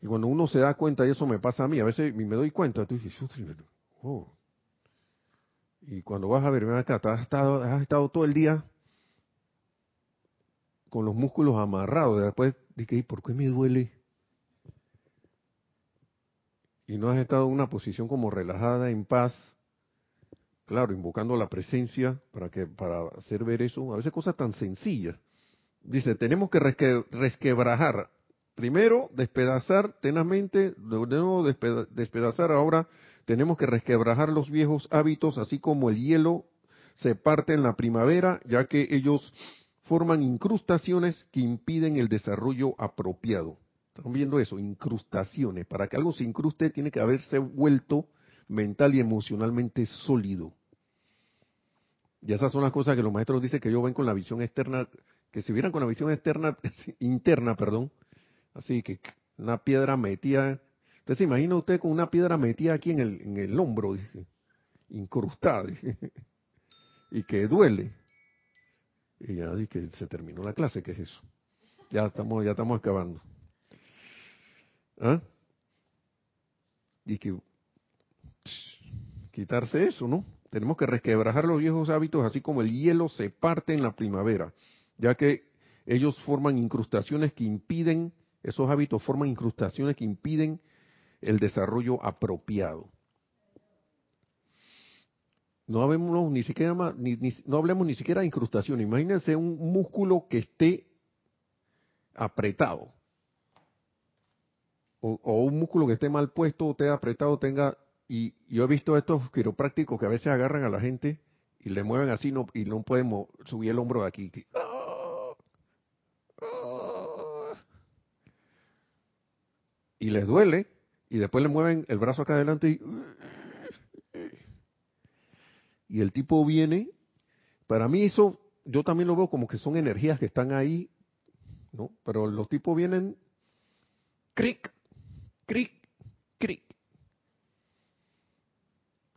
Y cuando uno se da cuenta, y eso me pasa a mí, a veces me doy cuenta, tú dices, oh. Y cuando vas a ver, acá, has estado, has estado todo el día con los músculos amarrados. Después dije, ¿por qué me duele? Y no has estado en una posición como relajada, en paz. Claro, invocando la presencia para que para hacer ver eso. A veces cosas tan sencillas. Dice, tenemos que resquebrajar Primero, despedazar tenazmente, de nuevo despedazar ahora, tenemos que resquebrajar los viejos hábitos, así como el hielo se parte en la primavera, ya que ellos forman incrustaciones que impiden el desarrollo apropiado. ¿Están viendo eso? Incrustaciones. Para que algo se incruste tiene que haberse vuelto mental y emocionalmente sólido. Y esas son las cosas que los maestros dicen que ellos ven con la visión externa, que si vieran con la visión externa, (laughs) interna, perdón, Así que una piedra metida. Usted se imagina usted con una piedra metida aquí en el, en el hombro, dije, incrustada, (laughs) y que duele. Y ya dije, se terminó la clase, ¿qué es eso? Ya estamos, ya estamos acabando. ¿Ah? Y que quitarse eso, ¿no? Tenemos que resquebrajar los viejos hábitos, así como el hielo se parte en la primavera, ya que ellos forman incrustaciones que impiden esos hábitos forman incrustaciones que impiden el desarrollo apropiado. No hablemos ni siquiera no hablemos ni siquiera de incrustación. Imagínense un músculo que esté apretado. O, un músculo que esté mal puesto, o esté apretado, tenga. Y yo he visto estos quiroprácticos que a veces agarran a la gente y le mueven así no, y no pueden subir el hombro de aquí. y les duele, y después le mueven el brazo acá adelante y, y el tipo viene. Para mí eso, yo también lo veo como que son energías que están ahí, ¿no? Pero los tipos vienen, cric, cric, cric.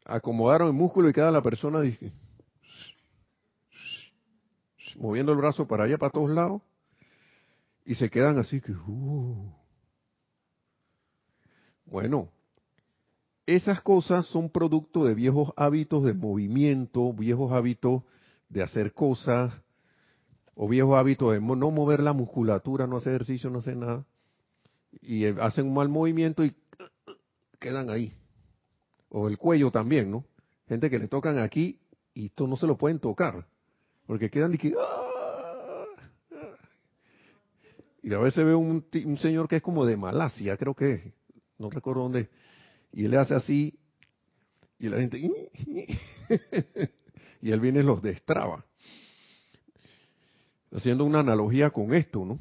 Acomodaron el músculo y queda la persona, dije, moviendo el brazo para allá, para todos lados, y se quedan así que, uh, bueno, esas cosas son producto de viejos hábitos de movimiento, viejos hábitos de hacer cosas, o viejos hábitos de no mover la musculatura, no hacer ejercicio, no hacer nada, y eh, hacen un mal movimiento y quedan ahí. O el cuello también, ¿no? Gente que le tocan aquí y esto no se lo pueden tocar, porque quedan y ¡ah! Y a veces veo un, un señor que es como de Malasia, creo que no recuerdo dónde, y él hace así, y la gente, (laughs) y él viene y los destraba. Haciendo una analogía con esto, ¿no?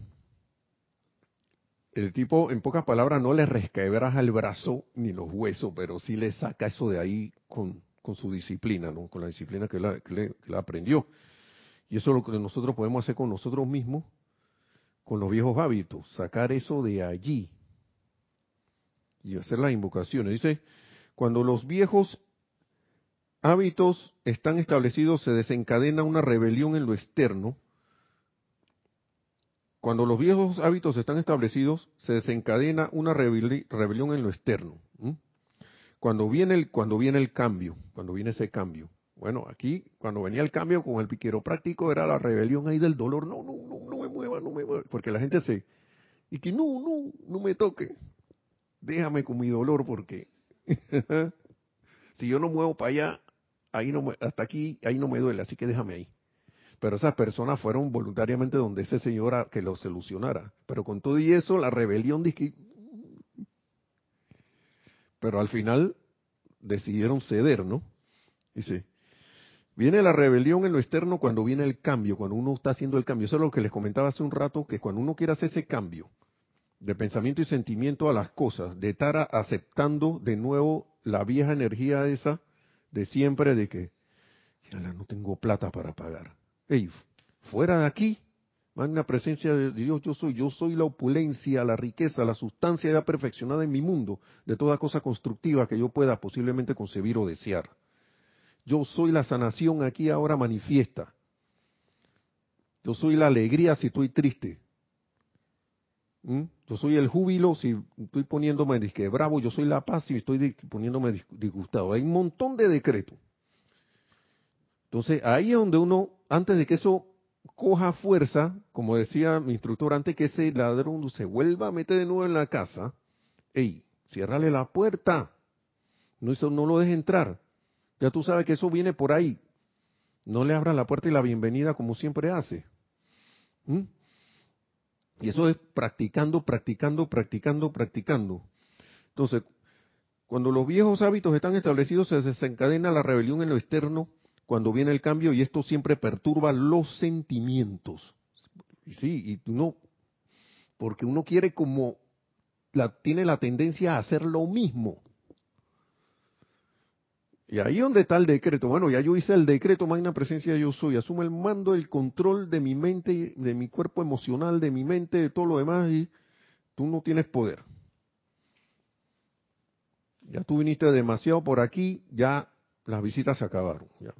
El tipo, en pocas palabras, no le resquebraja el brazo ni los huesos, pero sí le saca eso de ahí con, con su disciplina, ¿no? Con la disciplina que, la, que, le, que aprendió. Y eso es lo que nosotros podemos hacer con nosotros mismos, con los viejos hábitos, sacar eso de allí, y hacer las invocaciones. Dice, cuando los viejos hábitos están establecidos, se desencadena una rebelión en lo externo, cuando los viejos hábitos están establecidos, se desencadena una rebelión en lo externo. Cuando viene el cuando viene el cambio, cuando viene ese cambio. Bueno, aquí cuando venía el cambio con el piquero práctico era la rebelión ahí del dolor. No, no, no, no me mueva, no me mueva, porque la gente se y que no, no, no me toque. Déjame con mi dolor porque (laughs) si yo no muevo para allá, ahí no hasta aquí ahí no me duele, así que déjame ahí. Pero esas personas fueron voluntariamente donde ese señor que lo solucionara. Pero con todo y eso, la rebelión dice Pero al final decidieron ceder, ¿no? Dice, viene la rebelión en lo externo cuando viene el cambio, cuando uno está haciendo el cambio. Eso es lo que les comentaba hace un rato, que cuando uno quiere hacer ese cambio de pensamiento y sentimiento a las cosas, de estar aceptando de nuevo la vieja energía esa de siempre de que, no tengo plata para pagar fuera de aquí, magna presencia de Dios, yo soy, yo soy la opulencia, la riqueza, la sustancia ya perfeccionada en mi mundo, de toda cosa constructiva que yo pueda posiblemente concebir o desear. Yo soy la sanación aquí ahora manifiesta. Yo soy la alegría si estoy triste. ¿Mm? Yo soy el júbilo si estoy poniéndome disque bravo. Yo soy la paz si estoy poniéndome disgustado. Hay un montón de decretos. Entonces ahí es donde uno antes de que eso coja fuerza, como decía mi instructor, antes que ese ladrón se vuelva a meter de nuevo en la casa, ey, ciérrale la puerta, no, lo deje entrar. Ya tú sabes que eso viene por ahí. No le abra la puerta y la bienvenida como siempre hace. ¿Mm? Y eso es practicando, practicando, practicando, practicando. Entonces, cuando los viejos hábitos están establecidos, se desencadena la rebelión en lo externo cuando viene el cambio y esto siempre perturba los sentimientos. Y sí, y no, porque uno quiere como, la, tiene la tendencia a hacer lo mismo. Y ahí donde está el decreto. Bueno, ya yo hice el decreto, magna presencia yo soy. Asumo el mando, el control de mi mente, de mi cuerpo emocional, de mi mente, de todo lo demás, y tú no tienes poder. Ya tú viniste demasiado por aquí, ya las visitas se acabaron. Ya.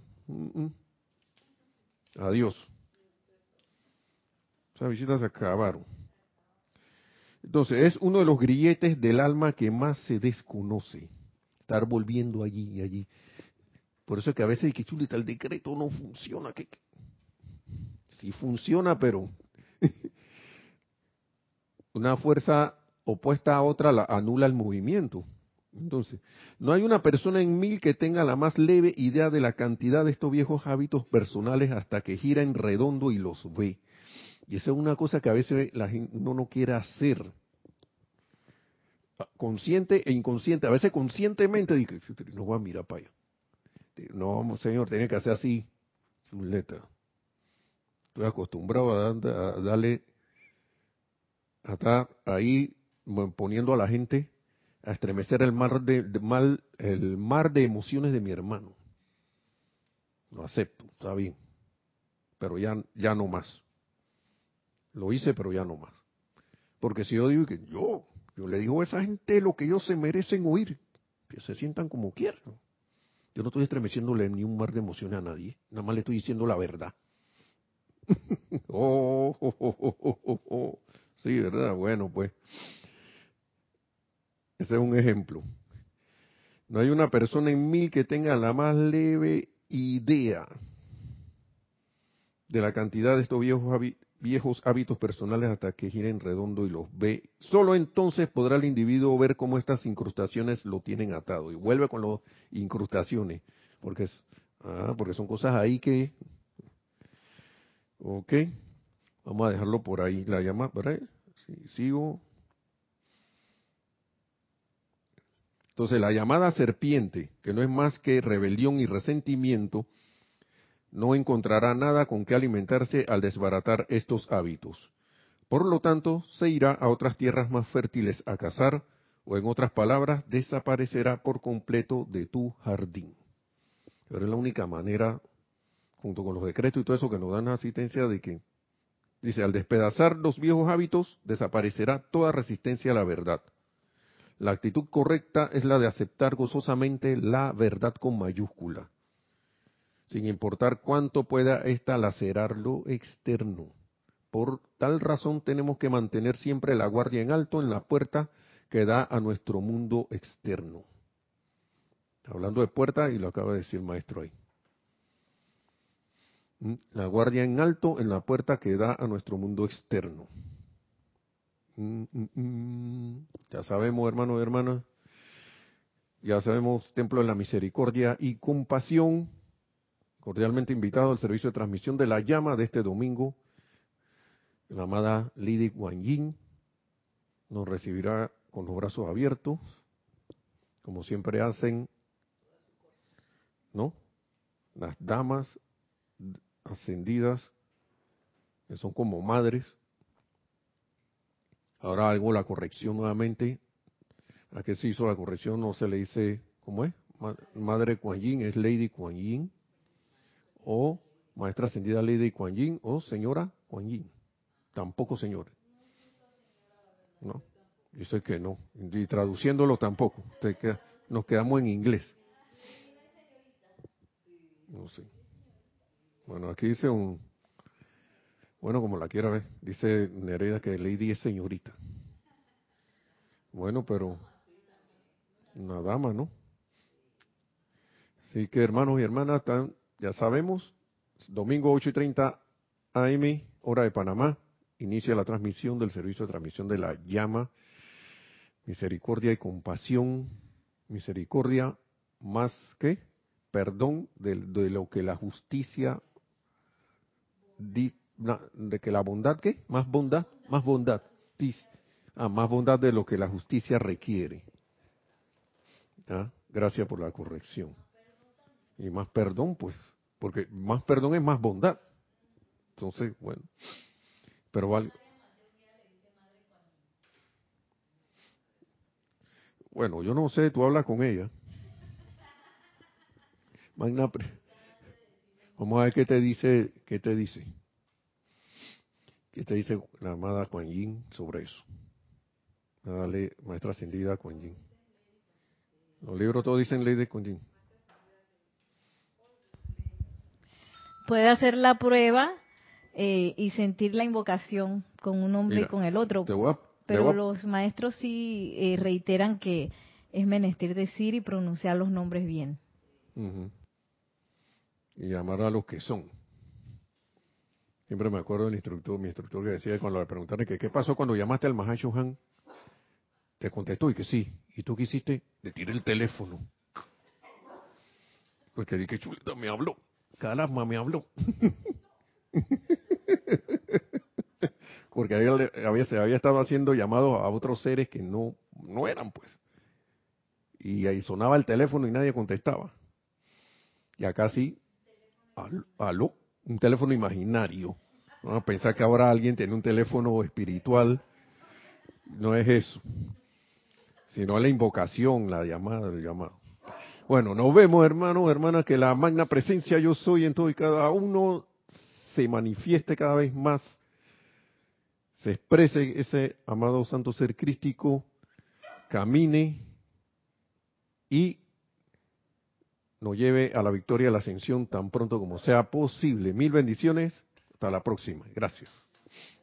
Adiós. Esas visitas se acabaron. Entonces, es uno de los grilletes del alma que más se desconoce. Estar volviendo allí y allí. Por eso es que a veces que chulita el decreto no funciona. Que, sí funciona, pero (laughs) una fuerza opuesta a otra la anula el movimiento. Entonces, no hay una persona en mil que tenga la más leve idea de la cantidad de estos viejos hábitos personales hasta que gira en redondo y los ve. Y esa es una cosa que a veces la gente, uno no quiere hacer. Consciente e inconsciente. A veces conscientemente dice, no voy a mirar para allá. No, señor, tiene que hacer así. letra. Estoy acostumbrado a, a darle, a estar ahí poniendo a la gente a estremecer el mar de, mal, el mar de emociones de mi hermano. Lo acepto, está bien, pero ya, ya no más. Lo hice, pero ya no más. Porque si yo digo que yo, yo le digo a esa gente lo que ellos se merecen oír, que se sientan como quieran. Yo no estoy estremeciéndole ni un mar de emociones a nadie, nada más le estoy diciendo la verdad. (laughs) oh, oh, oh, oh, sí, ¿verdad? Bueno, pues. Ese es un ejemplo. No hay una persona en mil que tenga la más leve idea de la cantidad de estos viejos, hábitos personales hasta que giren redondo y los ve. Solo entonces podrá el individuo ver cómo estas incrustaciones lo tienen atado. Y vuelve con las incrustaciones, porque, es, ah, porque son cosas ahí que... Ok, vamos a dejarlo por ahí. La llama, ¿verdad? sigo. Entonces la llamada serpiente, que no es más que rebelión y resentimiento, no encontrará nada con que alimentarse al desbaratar estos hábitos. Por lo tanto, se irá a otras tierras más fértiles a cazar, o en otras palabras, desaparecerá por completo de tu jardín. Pero es la única manera, junto con los decretos y todo eso, que nos dan asistencia de que, dice, al despedazar los viejos hábitos, desaparecerá toda resistencia a la verdad. La actitud correcta es la de aceptar gozosamente la verdad con mayúscula, sin importar cuánto pueda ésta lacerar lo externo, Por tal razón tenemos que mantener siempre la guardia en alto en la puerta que da a nuestro mundo externo. Hablando de puerta, y lo acaba de decir el maestro ahí. ¿Mm? La guardia en alto en la puerta que da a nuestro mundo externo. Mm, mm, ya sabemos, hermanos y hermanas, ya sabemos, Templo de la Misericordia y Compasión, cordialmente invitado al servicio de transmisión de la llama de este domingo, la amada Lidi Guan Yin nos recibirá con los brazos abiertos, como siempre hacen, ¿no? Las damas ascendidas, que son como madres. Ahora hago la corrección nuevamente. ¿A qué se hizo la corrección? No se le dice, ¿cómo es? Madre Kuan Yin es Lady Kuan Yin. O Maestra Ascendida Lady Kuan Yin o Señora Kuan Yin. Tampoco señores. ¿No? Yo sé que no. Y traduciéndolo tampoco. nos quedamos en inglés. No sé. Bueno, aquí dice un... Bueno, como la quiera ver. Dice Nereida que Lady es señorita. Bueno, pero... Una dama, ¿no? Así que hermanos y hermanas, ya sabemos, domingo 8 y 30 AM, hora de Panamá, inicia la transmisión del servicio de transmisión de la llama, misericordia y compasión, misericordia más que perdón de, lo que la justicia, de que la bondad, ¿qué? Más bondad, más bondad, ah, más bondad de lo que la justicia requiere. Gracias por la corrección. Y más perdón, pues, porque más perdón es más bondad. Entonces, bueno. Pero vale. Bueno, yo no sé, tú hablas con ella. Magna, vamos a ver qué te dice, qué te dice. ¿Qué te dice la amada Kuan Yin sobre eso? Dale, maestra ascendida Kuan Yin. Los libros todos dicen ley de Kuan Yin. Puede hacer la prueba eh, y sentir la invocación con un hombre y con el otro. pero los maestros sí eh, reiteran que es menester decir y pronunciar los nombres bien. Y llamar a los que son. Siempre me acuerdo del instructor, mi instructor que decía cuando le preguntaron que qué pasó cuando llamaste al Mahashohan, te contestó y que sí. ¿Y tú qué hiciste? Le tiré el teléfono. Porque dije, chuleta, me habló. Caramba, me habló. (laughs) Porque había, se había estado haciendo llamados a otros seres que no, no eran, pues. Y ahí sonaba el teléfono y nadie contestaba. Y acá sí, aló, un teléfono imaginario. Pensar que ahora alguien tiene un teléfono espiritual. No es eso, sino la invocación, la llamada, el llamado. Bueno, nos vemos, hermanos, hermanas, que la magna presencia yo soy en todo y cada uno se manifieste cada vez más, se exprese ese amado santo ser crístico, camine y nos lleve a la victoria, a la ascensión tan pronto como sea posible. Mil bendiciones. Hasta la próxima. Gracias.